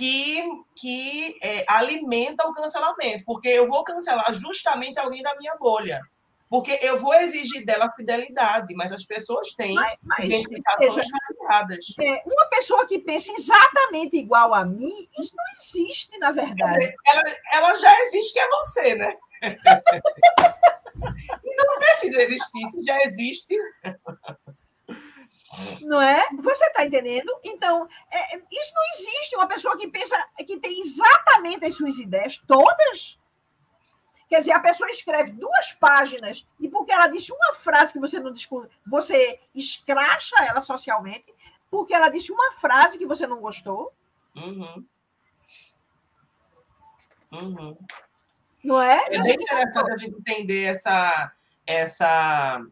Que, que é, alimentam o cancelamento, porque eu vou cancelar justamente alguém da minha bolha. Porque eu vou exigir dela fidelidade, mas as pessoas têm mas, mas, identificações variadas. É, uma pessoa que pensa exatamente igual a mim, isso não existe, na verdade. Dizer, ela, ela já existe, que é você, né? <laughs> não precisa existir, se já existe. Não é? Você está entendendo? Então, é, isso não existe. Uma pessoa que pensa, que tem exatamente as suas ideias, todas, Quer dizer, a pessoa escreve duas páginas e porque ela disse uma frase que você não discute, você escracha ela socialmente, porque ela disse uma frase que você não gostou. Uhum. Uhum. Não é? É bem interessante a gente entender essa, essa,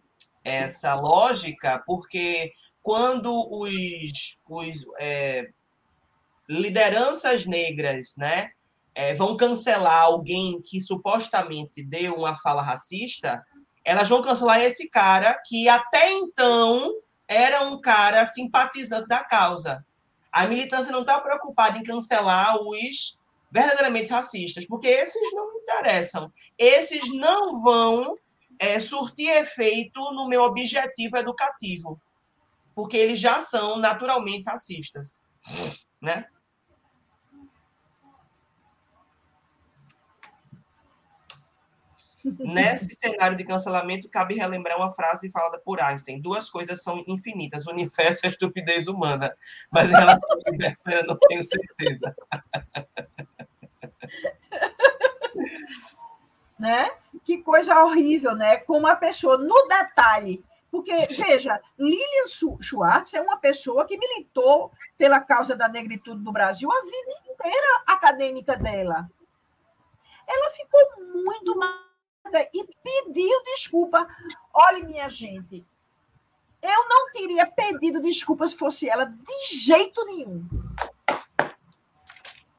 essa lógica, porque quando os, os é, lideranças negras né, é, vão cancelar alguém que supostamente deu uma fala racista, elas vão cancelar esse cara que até então era um cara simpatizante da causa. A militância não está preocupada em cancelar os verdadeiramente racistas, porque esses não interessam. Esses não vão é, surtir efeito no meu objetivo educativo, porque eles já são naturalmente racistas, né? Nesse cenário de cancelamento, cabe relembrar uma frase falada por Einstein: duas coisas são infinitas, o universo e a estupidez humana. Mas em relação ao universo, eu não tenho certeza. <laughs> né? Que coisa horrível, né? Como a pessoa, no detalhe. Porque, veja, Lilian Schwartz é uma pessoa que militou pela causa da negritude no Brasil a vida inteira acadêmica dela. Ela ficou muito mal e pediu desculpa. Olha, minha gente, eu não teria pedido desculpa se fosse ela de jeito nenhum.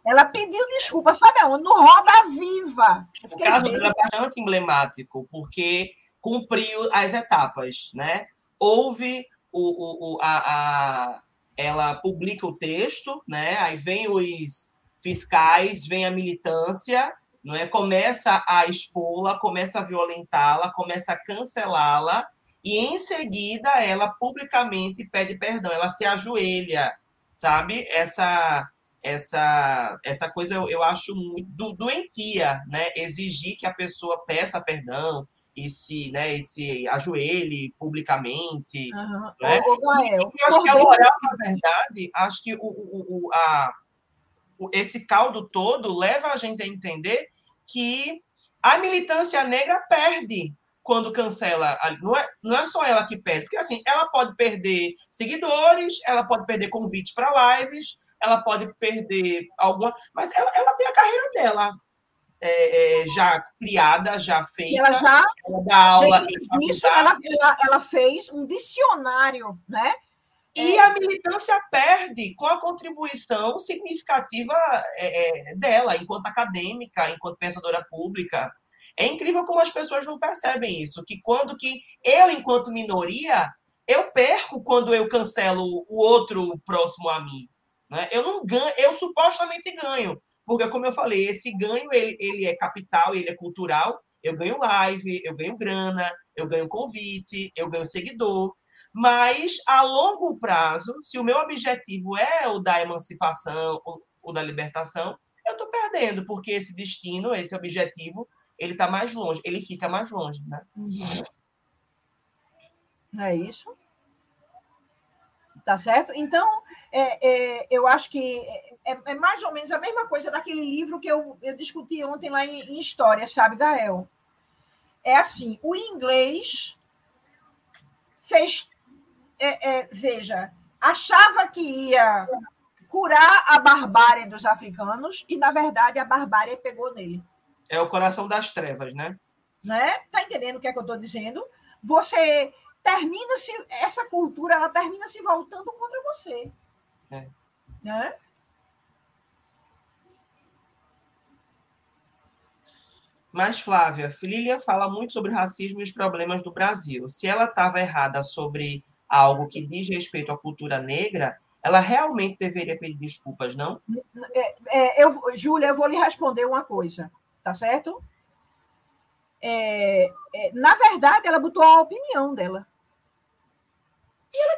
Ela pediu desculpa, sabe aonde? No Roda Viva. O caso dela é bastante emblemático, porque cumpriu as etapas, né? Houve o, o, a, a, ela publica o texto, né? Aí vem os fiscais, vem a militância, não é? Começa a expô-la, começa a violentá-la, começa a cancelá-la e em seguida ela publicamente pede perdão, ela se ajoelha, sabe? Essa essa essa coisa eu, eu acho muito doentia, né? Exigir que a pessoa peça perdão e se, né, e se ajoelhe publicamente. Uhum. Né? Ô, eu acho que a moral, na verdade, acho que o, o, o, a, esse caldo todo leva a gente a entender que a militância negra perde quando cancela. Não é, não é só ela que perde, porque assim, ela pode perder seguidores, ela pode perder convites para lives, ela pode perder alguma. Mas ela, ela tem a carreira dela. É, é, já criada, já feita. Ela já ela dá aula. Isso, ela, ela, ela fez um dicionário, né? E a militância perde com a contribuição significativa é, é, dela, enquanto acadêmica, enquanto pensadora pública. É incrível como as pessoas não percebem isso, que quando que eu, enquanto minoria, eu perco quando eu cancelo o outro próximo a mim. Né? Eu não ganho, eu supostamente ganho, porque como eu falei, esse ganho ele, ele é capital, ele é cultural. Eu ganho live, eu ganho grana, eu ganho convite, eu ganho seguidor. Mas, a longo prazo, se o meu objetivo é o da emancipação, o, da libertação, eu estou perdendo, porque esse destino, esse objetivo, ele está mais longe, ele fica mais longe. Né? Uhum. É isso? Tá certo? Então, é, é, eu acho que é, é, mais ou menos a mesma coisa daquele livro que eu, eu discuti ontem lá em, em História, sabe, Gael? É assim, o inglês fez é, é, veja, achava que ia curar a barbárie dos africanos e, na verdade, a barbárie pegou nele. É o coração das trevas, né? né? Tá entendendo o que é que eu estou dizendo? Você termina se essa cultura ela termina se voltando contra você. É. Né? Mas, Flávia, Lilian fala muito sobre racismo e os problemas do Brasil. Se ela estava errada sobre algo que diz respeito à cultura negra, ela realmente deveria pedir desculpas, não? É, é, eu, Júlia, eu vou lhe responder uma coisa, tá certo? É, é na verdade, ela botou a opinião dela.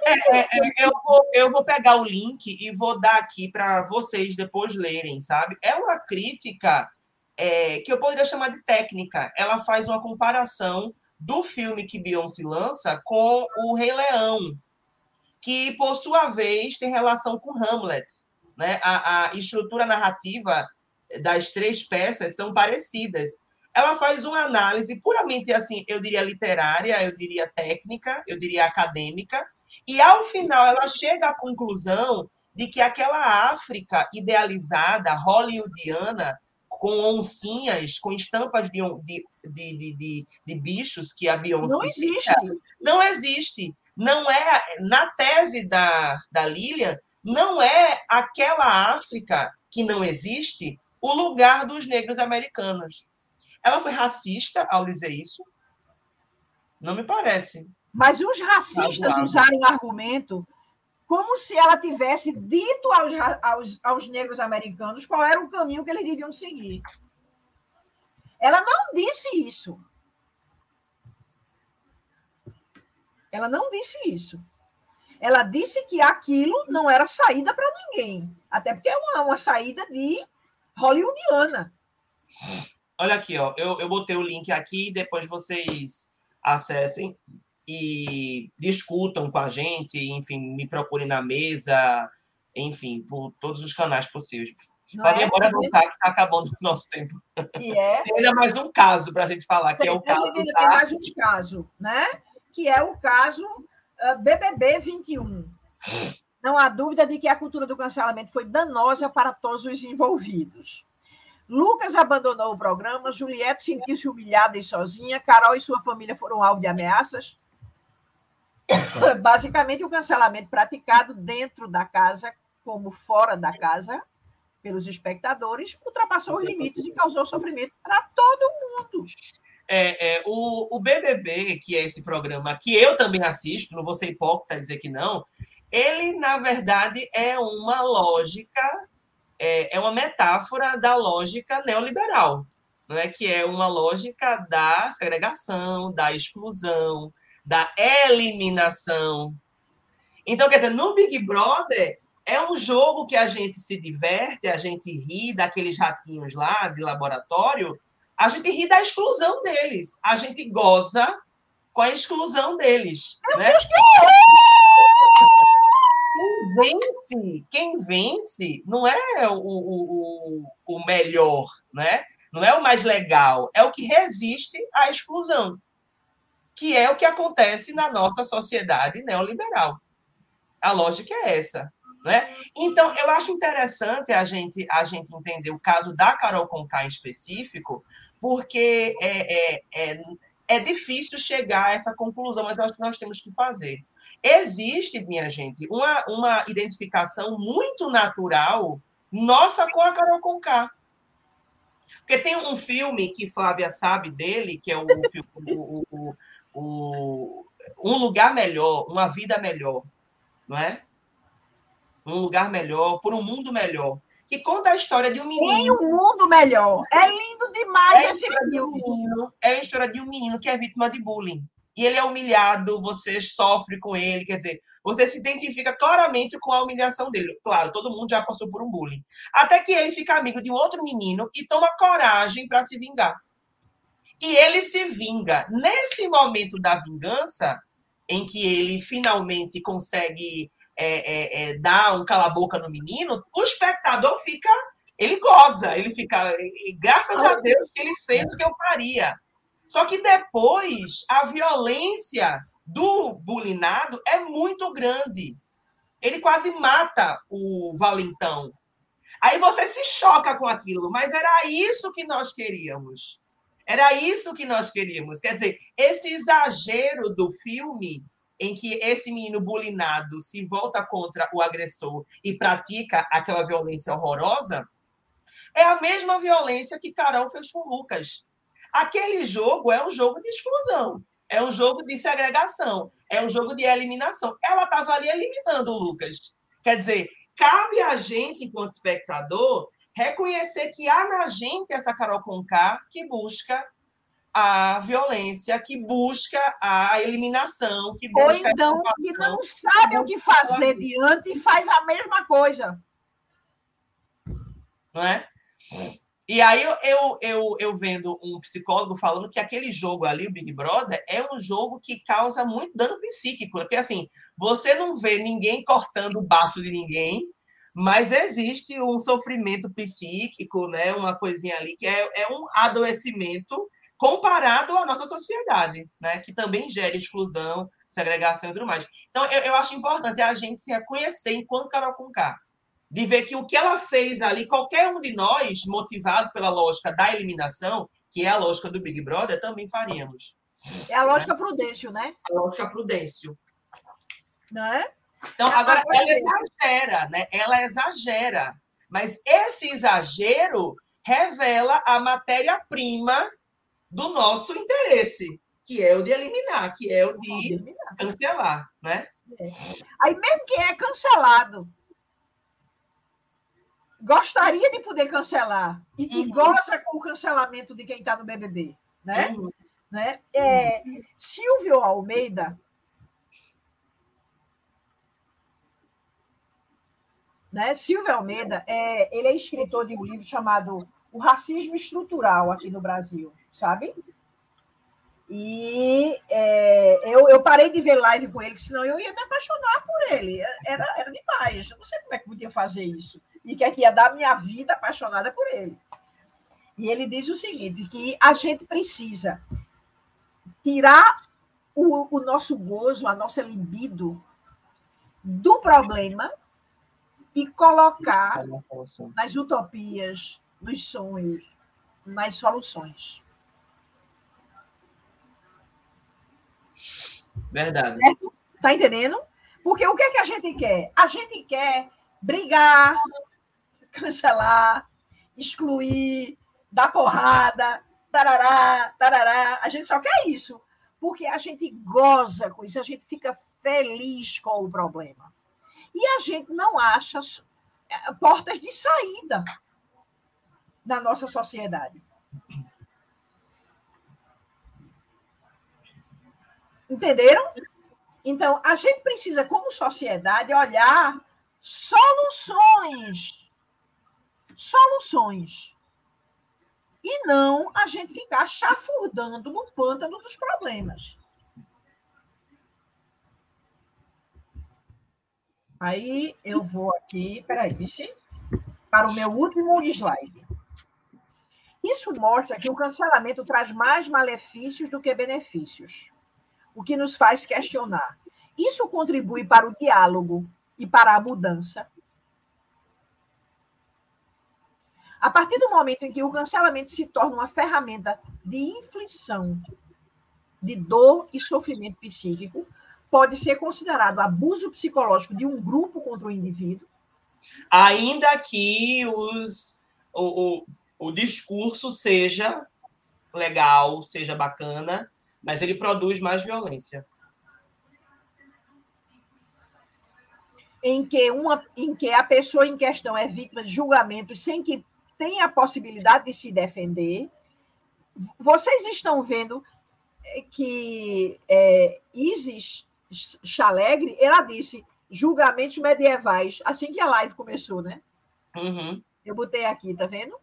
É, é, eu, vou, eu vou pegar o link e vou dar aqui para vocês depois lerem, sabe? É uma crítica que eu poderia chamar de técnica. Ela faz uma comparação do filme que Beyoncé lança com o Rei Leão, que, por sua vez, tem relação com Hamlet. Né? A, a estrutura narrativa das três peças são parecidas. Ela faz uma análise puramente, assim, eu diria literária, eu diria técnica, eu diria acadêmica, e ao final ela chega à conclusão de que aquela África idealizada, hollywoodiana, com oncinhas, com estampas de, de, de, de, de bichos que a Beyoncé. Não existe. Não existe. Não é, na tese da, da Lilian, não é aquela África que não existe o lugar dos negros americanos. Ela foi racista ao dizer isso? Não me parece. Mas os racistas usaram o argumento como se ela tivesse dito aos, aos, aos negros americanos qual era o caminho que eles deviam seguir. Ela não disse isso. Ela não disse isso. Ela disse que aquilo não era saída para ninguém. Até porque é uma, uma saída de hollywoodiana. Olha aqui, ó. Eu, eu botei o link aqui, depois vocês acessem e discutam com a gente, enfim, me procurem na mesa, enfim, por todos os canais possíveis. Pode é? embora voltar, que está acabando o nosso tempo. E é. <laughs> Tem ainda mais um caso para a gente falar, que é o caso. Tem mais um caso, né? Que é o caso BBB 21. Não há dúvida de que a cultura do cancelamento foi danosa para todos os envolvidos. Lucas abandonou o programa, Juliette sentiu-se humilhada e sozinha, Carol e sua família foram alvo de ameaças. <laughs> Basicamente, o cancelamento praticado dentro da casa, como fora da casa, pelos espectadores, ultrapassou os limites e causou sofrimento para todo mundo. É, é, o, o BBB, que é esse programa que eu também assisto, não vou ser hipócrita dizer que não, ele, na verdade, é uma lógica, é, é uma metáfora da lógica neoliberal, não é? que é uma lógica da segregação, da exclusão, da eliminação. Então, quer dizer, no Big Brother é um jogo que a gente se diverte, a gente ri daqueles ratinhos lá de laboratório, a gente ri da exclusão deles, a gente goza com a exclusão deles. Né? Quem vence, quem vence não é o, o, o melhor, né? não é o mais legal, é o que resiste à exclusão, que é o que acontece na nossa sociedade neoliberal. A lógica é essa. Né? Então, eu acho interessante a gente, a gente entender o caso da Carol Conká em específico, porque é, é, é, é difícil chegar a essa conclusão, mas eu acho que nós temos que fazer. Existe, minha gente, uma, uma identificação muito natural nossa com a Carol Conká. Porque tem um filme que Flávia sabe dele, que é o filme o, o, o, Um Lugar Melhor, Uma Vida Melhor, não é? Um lugar melhor, por um mundo melhor que conta a história de um menino. Tem um mundo melhor. É lindo demais é esse filme. Um é a história de um menino que é vítima de bullying. E ele é humilhado, você sofre com ele, quer dizer, você se identifica claramente com a humilhação dele. Claro, todo mundo já passou por um bullying. Até que ele fica amigo de um outro menino e toma coragem para se vingar. E ele se vinga. Nesse momento da vingança, em que ele finalmente consegue é, é, é, dá um cala-boca no menino, o espectador fica. Ele goza, ele fica. Graças a Deus que ele fez o que eu faria. Só que depois a violência do bulinado é muito grande. Ele quase mata o valentão. Aí você se choca com aquilo, mas era isso que nós queríamos. Era isso que nós queríamos. Quer dizer, esse exagero do filme em que esse menino bulinado se volta contra o agressor e pratica aquela violência horrorosa, é a mesma violência que Carol fez com Lucas. Aquele jogo é um jogo de exclusão, é um jogo de segregação, é um jogo de eliminação. Ela estava ali eliminando o Lucas. Quer dizer, cabe a gente, enquanto espectador, reconhecer que há na gente essa Carol Conká que busca a violência, que busca a eliminação, que busca. Ou então, que não sabe o que fazer diante e faz a mesma coisa. Não é? E aí eu, eu, eu, eu vendo um psicólogo falando que aquele jogo ali, o Big Brother, é um jogo que causa muito dano psíquico. Porque assim, você não vê ninguém cortando o baço de ninguém, mas existe um sofrimento psíquico, né? Uma coisinha ali que é, é um adoecimento comparado à nossa sociedade, né? que também gera exclusão, segregação e tudo mais. Então, eu, eu acho importante a gente se reconhecer enquanto Carol Conká. De ver que o que ela fez ali, qualquer um de nós, motivado pela lógica da eliminação, que é a lógica do Big Brother, também faríamos. É a lógica né? Prudêncio, né? A lógica Prudêncio. Não é? Então, agora, ela exagera, né? Ela exagera. Mas esse exagero revela a matéria-prima do nosso interesse, que é o de eliminar, que é o de cancelar, né? É. Aí mesmo quem é cancelado gostaria de poder cancelar e, uhum. e goza com o cancelamento de quem está no BBB, né? Uhum. né? É, Silvio Almeida né? Silvio Almeida é, ele é escritor de um livro chamado O Racismo Estrutural aqui no Brasil, sabe? E é, eu, eu parei de ver live com ele, senão eu ia me apaixonar por ele. Era, era demais. Eu não sei como é que podia fazer isso. E que que ia dar minha vida apaixonada por ele. E ele diz o seguinte: que a gente precisa tirar o, o nosso gozo, a nossa libido do problema e colocar nas utopias, nos sonhos, nas soluções. Verdade. Certo? Tá entendendo? Porque o que, é que a gente quer? A gente quer brigar, cancelar, excluir, dar porrada, tarará, tarará. A gente só quer isso. Porque a gente goza com isso, a gente fica feliz com o problema. E a gente não acha é, portas de saída na nossa sociedade. Entenderam? Então, a gente precisa, como sociedade, olhar soluções. Soluções. E não a gente ficar chafurdando no pântano dos problemas. Aí eu vou aqui, peraí, vice, para o meu último slide. Isso mostra que o cancelamento traz mais malefícios do que benefícios o que nos faz questionar. Isso contribui para o diálogo e para a mudança? A partir do momento em que o cancelamento se torna uma ferramenta de inflição de dor e sofrimento psíquico, pode ser considerado abuso psicológico de um grupo contra o indivíduo? Ainda que os, o, o, o discurso seja legal, seja bacana, mas ele produz mais violência. Em que, uma, em que a pessoa em questão é vítima de julgamentos sem que tenha a possibilidade de se defender. Vocês estão vendo que é, Isis Chalegre, ela disse julgamentos medievais, assim que a live começou, né? Uhum. Eu botei aqui, tá vendo?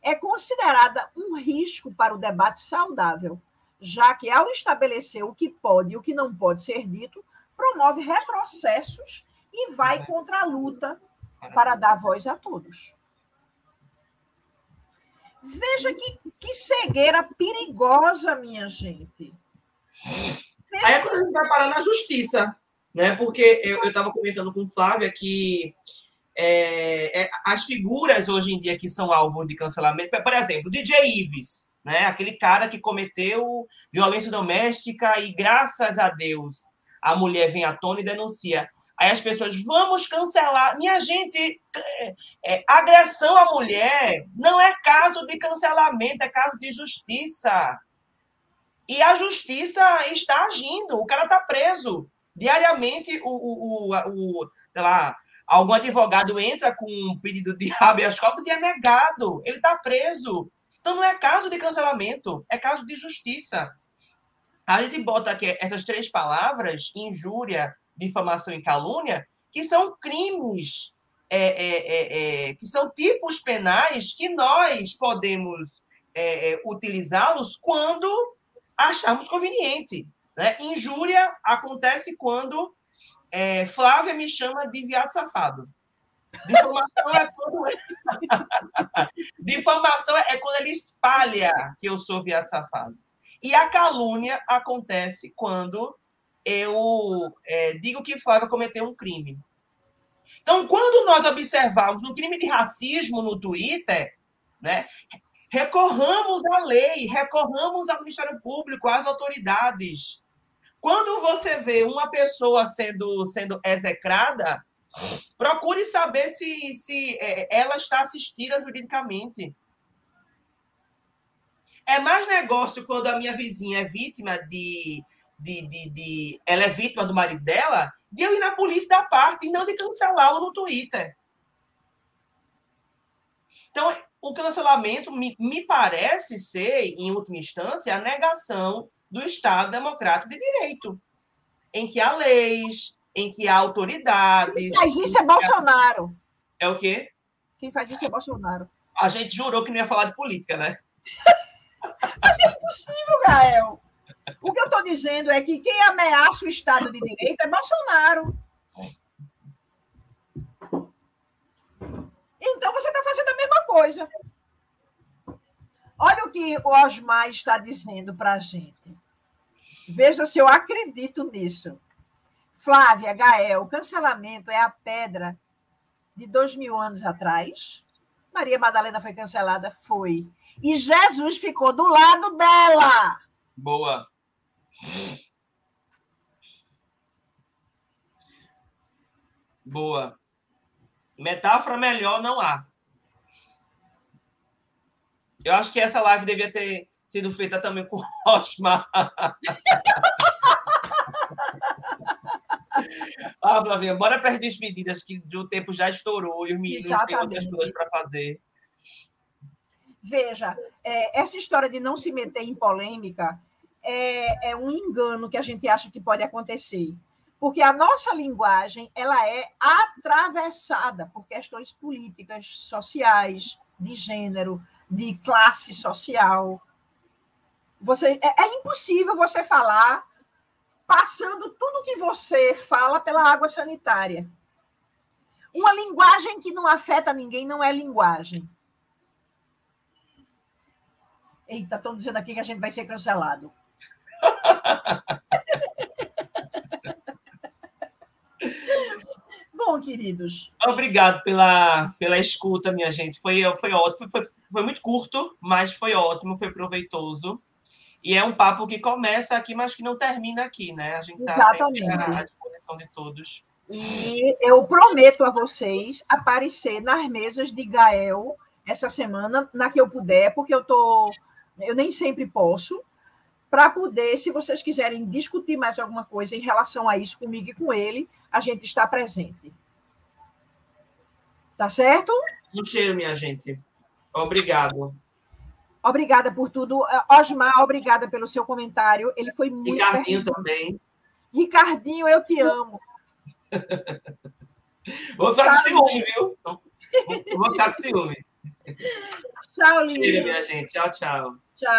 É considerada um risco para o debate saudável já que, ao estabelecer o que pode e o que não pode ser dito, promove retrocessos e vai contra a luta para dar voz a todos. Veja que, que cegueira perigosa, minha gente. Veja Aí é a gente vai parar na justiça, né? Porque eu estava comentando com Flávia que é, é, as figuras hoje em dia que são alvo de cancelamento, por exemplo, DJ Ives, né? Aquele cara que cometeu violência doméstica e graças a Deus a mulher vem à tona e denuncia. Aí as pessoas, vamos cancelar. Minha gente, é, é, agressão à mulher não é caso de cancelamento, é caso de justiça. E a justiça está agindo, o cara está preso. Diariamente, o, o, o, o, sei lá, algum advogado entra com um pedido de <laughs> habeas corpus e é negado. Ele está preso. Então não é caso de cancelamento, é caso de justiça. A gente bota aqui essas três palavras, injúria, difamação e calúnia, que são crimes, é, é, é, é que são tipos penais que nós podemos é, é, utilizá-los quando acharmos conveniente. Né? Injúria acontece quando Flávia me chama de viado safado. Difamação é quando. <laughs> Difamação é quando ele espalha que eu sou viado safado. E a calúnia acontece quando eu é, digo que Flávia cometeu um crime. Então, quando nós observarmos um crime de racismo no Twitter, né, recorramos à lei, recorramos ao Ministério Público, às autoridades. Quando você vê uma pessoa sendo, sendo execrada, procure saber se, se é, ela está assistida juridicamente. É mais negócio quando a minha vizinha é vítima de, de, de, de, Ela é vítima do marido dela, de eu ir na polícia da parte e não de cancelá-lo no Twitter. Então, o cancelamento me, me parece ser, em última instância, a negação do Estado Democrático de Direito, em que há leis, em que há autoridades. Quem faz isso é Bolsonaro. É o quê? Quem faz isso é Bolsonaro. A gente jurou que não ia falar de política, né? <laughs> Mas é impossível, Gael. O que eu estou dizendo é que quem ameaça o Estado de Direito é Bolsonaro. Então você está fazendo a mesma coisa. Olha o que o Osmar está dizendo para a gente. Veja se eu acredito nisso. Flávia, Gael, o cancelamento é a pedra de dois mil anos atrás. Maria Madalena foi cancelada? Foi. E Jesus ficou do lado dela. Boa. Boa. Metáfora melhor não há. Eu acho que essa live devia ter sido feita também com Osmar. <laughs> ah, Flavinha, bora para as despedidas, que o tempo já estourou e os meninos Exatamente. têm outras coisas para fazer. Veja, é, essa história de não se meter em polêmica é, é um engano que a gente acha que pode acontecer. Porque a nossa linguagem ela é atravessada por questões políticas, sociais, de gênero, de classe social. Você, é, é impossível você falar passando tudo que você fala pela água sanitária. Uma linguagem que não afeta ninguém não é linguagem. Eita, estão dizendo aqui que a gente vai ser cancelado. Bom, queridos. Obrigado pela, pela escuta, minha gente. Foi, foi ótimo. Foi, foi muito curto, mas foi ótimo, foi proveitoso. E é um papo que começa aqui, mas que não termina aqui, né? A gente está sempre à disposição de todos. E eu prometo a vocês aparecer nas mesas de Gael essa semana, na que eu puder, porque eu tô, eu nem sempre posso, para poder, se vocês quiserem discutir mais alguma coisa em relação a isso comigo e com ele, a gente está presente. Tá certo? Um cheiro, minha gente. Obrigado. Obrigada por tudo. Osmar, obrigada pelo seu comentário. Ele foi muito. Ricardinho também. Ricardinho, eu te amo. <laughs> Vou ficar com ciúme, viu? Vou ficar com ciúme. Tchau, Lívia. minha gente. Tchau, tchau. Tchau.